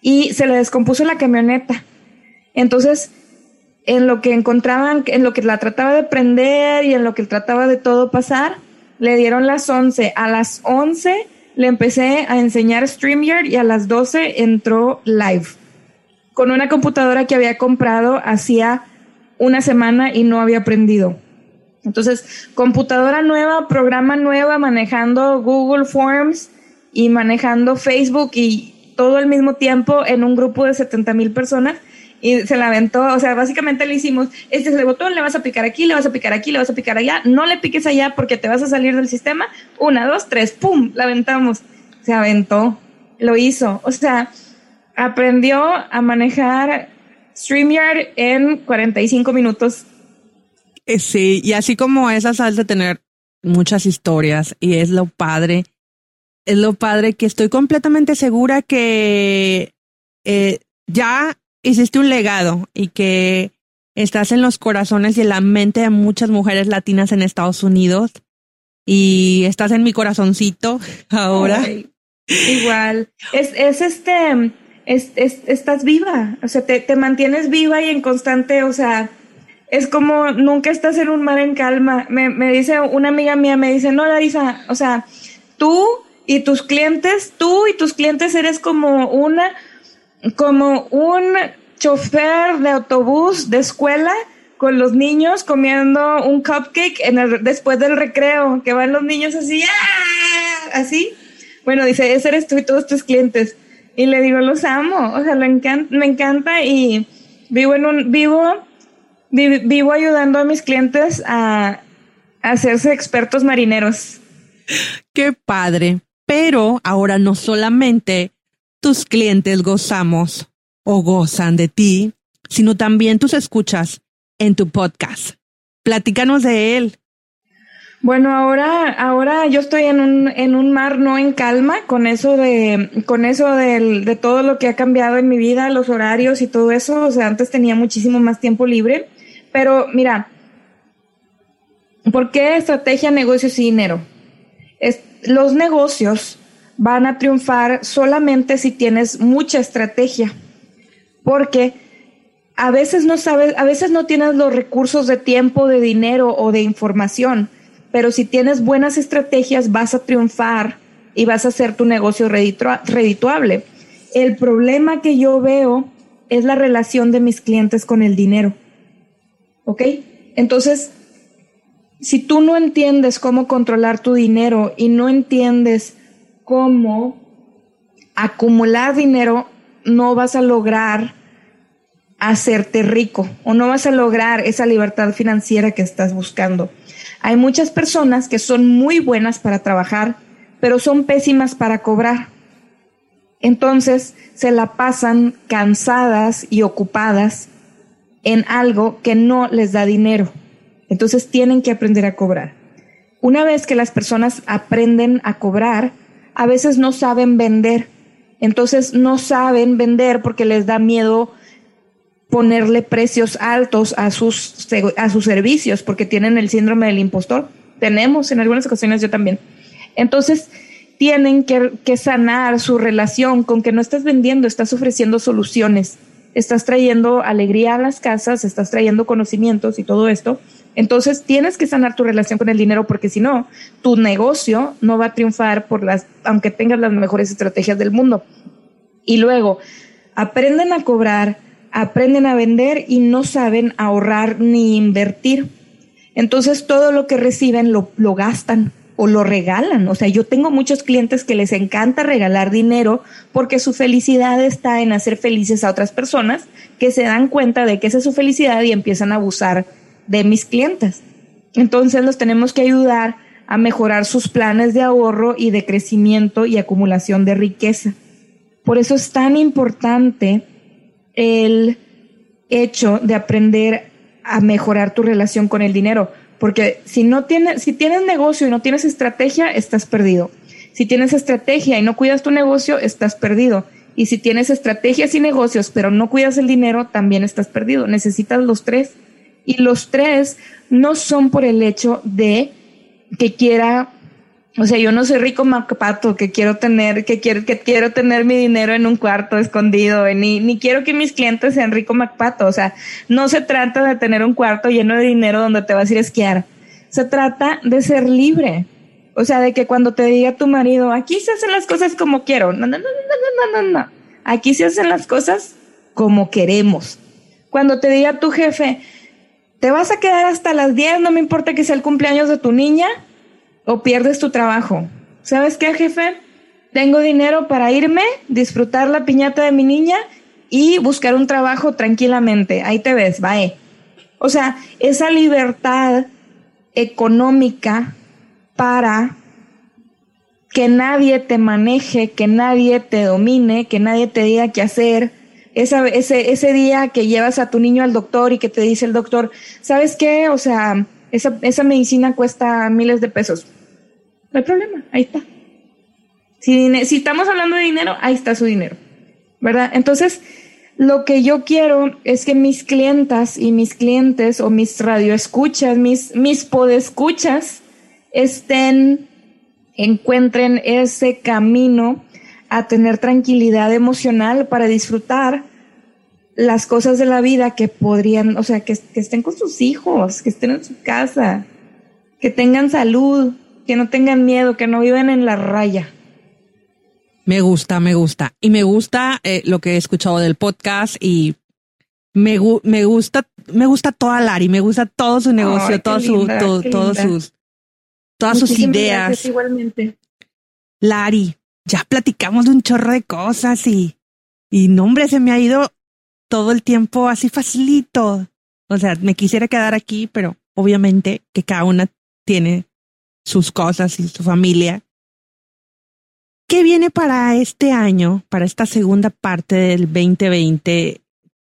A: y se le descompuso la camioneta. Entonces, en lo que encontraban, en lo que la trataba de prender y en lo que trataba de todo pasar, le dieron las 11. A las 11 le empecé a enseñar StreamYard y a las 12 entró live con una computadora que había comprado hacía una semana y no había aprendido. Entonces, computadora nueva, programa nueva, manejando Google Forms y manejando Facebook y todo al mismo tiempo en un grupo de 70 mil personas y se la aventó, o sea, básicamente le hicimos, este es el botón, le vas a picar aquí, le vas a picar aquí, le vas a picar allá, no le piques allá porque te vas a salir del sistema, una, dos, tres, ¡pum! La aventamos, se aventó, lo hizo, o sea, aprendió a manejar StreamYard en 45 minutos.
B: Eh, sí, y así como esas has de tener muchas historias y es lo padre, es lo padre que estoy completamente segura que eh, ya hiciste un legado y que estás en los corazones y en la mente de muchas mujeres latinas en Estados Unidos y estás en mi corazoncito [LAUGHS] ahora.
A: igual, es, es este es, estás viva, o sea, te, te, mantienes viva y en constante, o sea, es como nunca estás en un mar en calma. Me, me dice una amiga mía, me dice, no, Larisa, o sea, tú y tus clientes, tú y tus clientes eres como una, como un chofer de autobús de escuela con los niños comiendo un cupcake después del recreo, que van los niños así, ¡ah! así. Bueno, dice, ese eres tú y todos tus clientes. Y le digo, los amo, o sea, me encanta, me encanta y vivo en un, vivo, vivo ayudando a mis clientes a, a hacerse expertos marineros.
B: Qué padre. Pero ahora no solamente tus clientes gozamos o gozan de ti, sino también tus escuchas en tu podcast. Platícanos de él.
A: Bueno, ahora, ahora yo estoy en un, en un mar no en calma con eso de, con eso del, de todo lo que ha cambiado en mi vida, los horarios y todo eso. O sea, antes tenía muchísimo más tiempo libre. Pero mira, ¿por qué estrategia, negocios y dinero? Es, los negocios van a triunfar solamente si tienes mucha estrategia. Porque a veces no sabes, a veces no tienes los recursos de tiempo, de dinero o de información pero si tienes buenas estrategias vas a triunfar y vas a hacer tu negocio redituable. El problema que yo veo es la relación de mis clientes con el dinero. ¿Ok? Entonces, si tú no entiendes cómo controlar tu dinero y no entiendes cómo acumular dinero no vas a lograr hacerte rico o no vas a lograr esa libertad financiera que estás buscando. Hay muchas personas que son muy buenas para trabajar, pero son pésimas para cobrar. Entonces se la pasan cansadas y ocupadas en algo que no les da dinero. Entonces tienen que aprender a cobrar. Una vez que las personas aprenden a cobrar, a veces no saben vender. Entonces no saben vender porque les da miedo ponerle precios altos a sus, a sus servicios porque tienen el síndrome del impostor. Tenemos en algunas ocasiones yo también. Entonces, tienen que, que, sanar su relación con que no estás vendiendo, estás ofreciendo soluciones, estás trayendo alegría a las casas, estás trayendo conocimientos y todo esto. Entonces tienes que sanar tu relación con el dinero porque si no, tu negocio no va a triunfar por las, aunque tengas las mejores estrategias del mundo. Y luego, aprenden a cobrar, aprenden a vender y no saben ahorrar ni invertir. Entonces todo lo que reciben lo, gastan o lo regalan. O sea, yo tengo muchos clientes que les encanta regalar dinero porque su felicidad está en hacer felices a otras personas que se dan cuenta de que esa es su felicidad y empiezan a abusar de mis clientes. Entonces los tenemos que ayudar a mejorar sus planes de ahorro y de crecimiento y acumulación de riqueza. Por eso es tan importante el hecho de aprender a mejorar tu relación con el dinero porque si no tienes, si tienes negocio y no tienes estrategia, estás perdido. Si tienes estrategia y no cuidas tu negocio, estás perdido. Y si tienes estrategias y negocios, pero no cuidas el dinero, también estás perdido. Necesitas los tres. Y los tres no son por el hecho de que quiera o sea, yo no soy rico macpato que quiero tener, que quiero, que quiero tener mi dinero en un cuarto escondido, ni, ni quiero que mis clientes sean rico macpato. O sea, no se trata de tener un cuarto lleno de dinero donde te vas a ir a esquiar. Se trata de ser libre. O sea, de que cuando te diga tu marido, aquí se hacen las cosas como quiero. No, no, no, no, no, no, no. Aquí se hacen las cosas como queremos. Cuando te diga tu jefe, te vas a quedar hasta las 10, no me importa que sea el cumpleaños de tu niña, o pierdes tu trabajo. ¿Sabes qué, jefe? Tengo dinero para irme, disfrutar la piñata de mi niña y buscar un trabajo tranquilamente. Ahí te ves, bye. O sea, esa libertad económica para que nadie te maneje, que nadie te domine, que nadie te diga qué hacer. Esa, ese, ese día que llevas a tu niño al doctor y que te dice el doctor, ¿sabes qué? O sea, esa, esa medicina cuesta miles de pesos. No hay problema, ahí está. Si, si estamos hablando de dinero, ahí está su dinero, ¿verdad? Entonces, lo que yo quiero es que mis clientas y mis clientes o mis radioescuchas, mis, mis podescuchas, estén, encuentren ese camino a tener tranquilidad emocional para disfrutar las cosas de la vida que podrían, o sea, que, estén con sus hijos, que estén en su casa, que tengan salud, que no tengan miedo, que no vivan en la raya.
B: Me gusta, me gusta. Y me gusta eh, lo que he escuchado del podcast y me, me gusta, me gusta toda Lari, me gusta todo su negocio, todo su, todos sus, todas sus ideas.
A: Igualmente.
B: Lari, ya platicamos de un chorro de cosas y, y no, hombre, se me ha ido todo el tiempo así facilito. O sea, me quisiera quedar aquí, pero obviamente que cada una tiene sus cosas y su familia. ¿Qué viene para este año, para esta segunda parte del 2020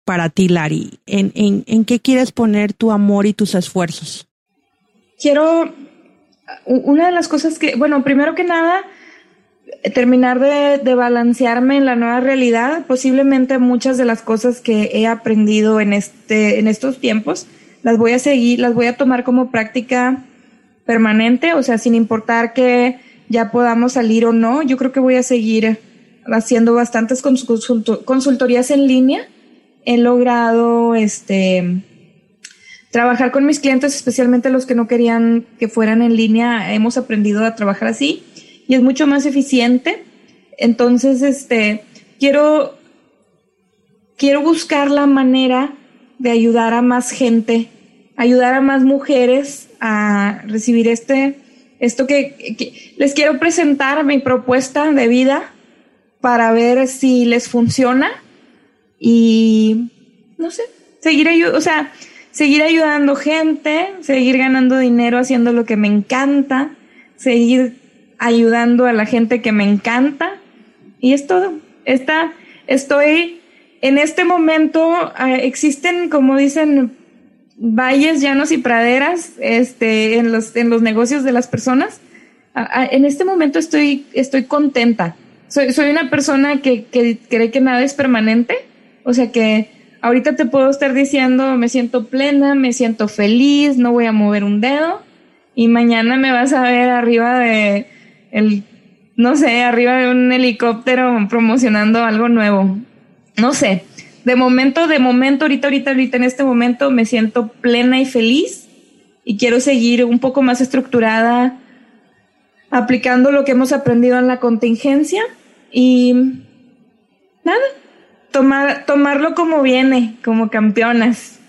B: para ti, Lari? ¿En, en, en qué quieres poner tu amor y tus esfuerzos?
A: Quiero, una de las cosas que, bueno, primero que nada, terminar de, balancearme en la nueva realidad, posiblemente muchas de las cosas que he aprendido en, este, en estos tiempos, las voy a seguir, las voy a tomar como práctica permanente, o sea, sin importar que ya podamos salir o no, yo creo que voy a seguir haciendo bastantes consultorías en línea. He logrado este trabajar con mis clientes, especialmente los que no querían que fueran en línea, hemos aprendido a trabajar así y es mucho más eficiente. Entonces, este, quiero, quiero buscar la manera de ayudar a más gente, ayudar a más mujeres a recibir este, esto que, les quiero presentar mi propuesta de vida para ver si les funciona y no sé, seguir ayudando, o sea, seguir ayudando gente, seguir ganando dinero haciendo lo que me encanta, seguir ayudando a la gente que me encanta y es todo. Está, estoy en este momento, ah, existen, como dicen, valles, llanos y praderas este, en, los, en los negocios de las personas. En este momento estoy, estoy contenta. Soy, soy una persona que, que cree que nada es permanente. O sea que ahorita te puedo estar diciendo, me siento plena, me siento feliz, no voy a mover un dedo. Y mañana me vas a ver arriba de el, no sé, arriba de un helicóptero promocionando algo nuevo. No sé. De momento, de momento, ahorita, ahorita, ahorita, en este momento me siento plena y feliz y quiero seguir un poco más estructurada aplicando lo que hemos aprendido en la contingencia y nada, tomar, tomarlo como viene, como campeonas.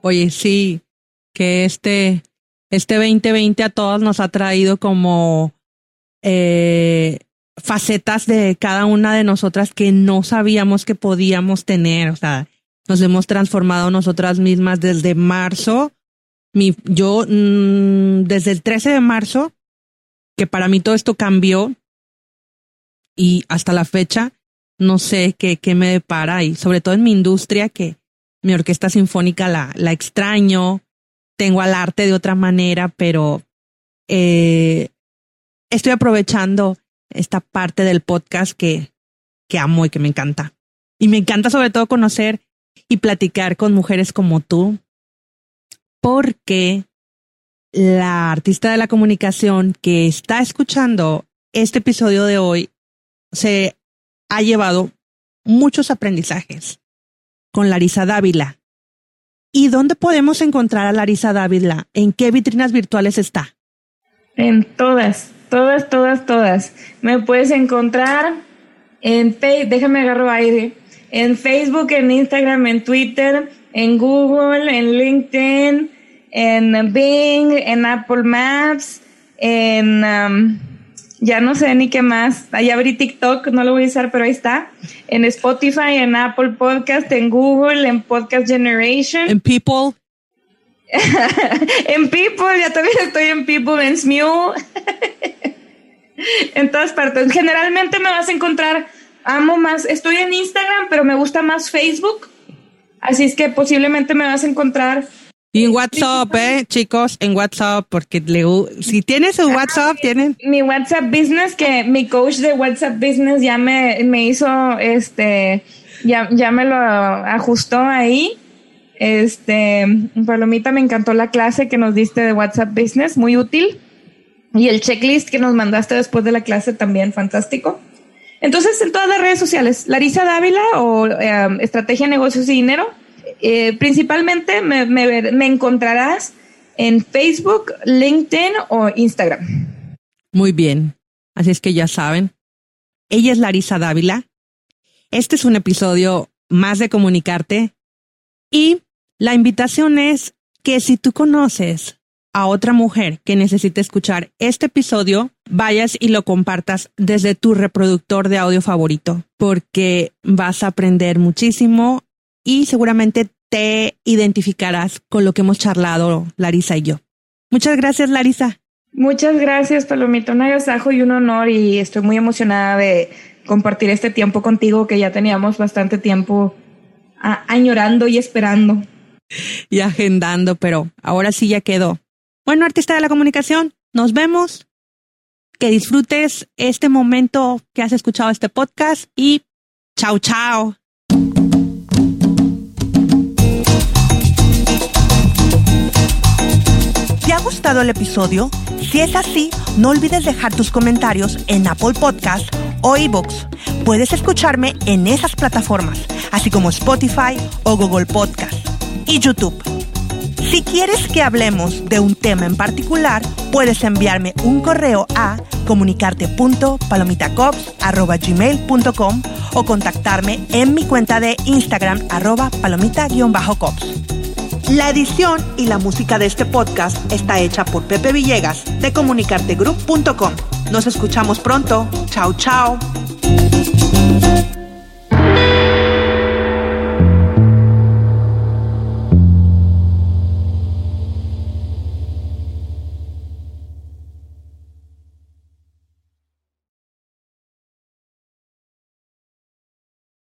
B: Oye, sí, que este, este 2020 a todos nos ha traído como eh, facetas de cada una de nosotras que no sabíamos que podíamos tener. O sea, nos hemos transformado nosotras mismas desde marzo. Mi, yo, mm, desde el 13 de marzo, que para mí todo esto cambió y hasta la fecha, no sé qué, qué me depara y sobre todo en mi industria que mi orquesta sinfónica la, la extraño, tengo al arte de otra manera, pero eh, estoy aprovechando esta parte del podcast que, que amo y que me encanta. Y me encanta sobre todo conocer y platicar con mujeres como tú, porque la artista de la comunicación que está escuchando este episodio de hoy se ha llevado muchos aprendizajes con Larisa Dávila. ¿Y dónde podemos encontrar a Larisa Dávila? ¿En qué vitrinas virtuales está?
A: En todas. Todas, todas, todas. Me puedes encontrar en Facebook, déjame agarro aire, en Facebook, en Instagram, en Twitter, en Google, en LinkedIn, en Bing, en Apple Maps, en um, ya no sé ni qué más. Allá abrí TikTok, no lo voy a usar, pero ahí está. En Spotify, en Apple Podcast, en Google, en Podcast Generation.
B: En People. [LAUGHS]
A: en People, ya también estoy en People, en Smew. [LAUGHS] [LAUGHS] en todas partes. Generalmente me vas a encontrar, amo más, estoy en Instagram, pero me gusta más Facebook. Así es que posiblemente me vas a encontrar.
B: Y en WhatsApp, eh, chicos, en WhatsApp, porque le, si tienes un WhatsApp, tienen.
A: Mi WhatsApp Business, que mi coach de WhatsApp Business ya me, me hizo, este, ya, ya me lo ajustó ahí. Este, Palomita, me encantó la clase que nos diste de WhatsApp Business, muy útil. Y el checklist que nos mandaste después de la clase también, fantástico. Entonces, en todas las redes sociales, Larisa Dávila o em, Estrategia Negocios y Dinero, eh, principalmente me, me, encontrarás en Facebook, LinkedIn o Instagram.
B: Muy bien. Así es que ya saben. Ella es Larisa Dávila. Este es un episodio más de comunicarte y la invitación es que si tú conoces a otra mujer que necesite escuchar este episodio, vayas y lo compartas desde tu reproductor de audio favorito, porque vas a aprender muchísimo y seguramente te identificarás con lo que hemos charlado Larisa y yo. Muchas gracias, Larisa.
A: Muchas gracias, Palomita. Un agasajo y un honor y estoy muy emocionada de compartir este tiempo contigo que ya teníamos bastante tiempo añorando y esperando.
B: Y agendando, pero ahora sí ya quedó. Bueno, artista de la comunicación, nos vemos. Que disfrutes este momento que has escuchado este podcast y chao, chao. ¿Te ha gustado el episodio? Si es así, no olvides dejar tus comentarios en Apple Podcast o iBooks. Puedes escucharme en esas plataformas, así como Spotify o Google Podcast y YouTube. Si quieres que hablemos de un tema en particular, puedes enviarme un correo a comunicarte.palomitacops.gmail.com o contactarme en mi cuenta de Instagram arroba palomita-cops. La edición y la música de este podcast está hecha por Pepe Villegas de comunicartegroup.com. Nos escuchamos pronto. Chao, chao.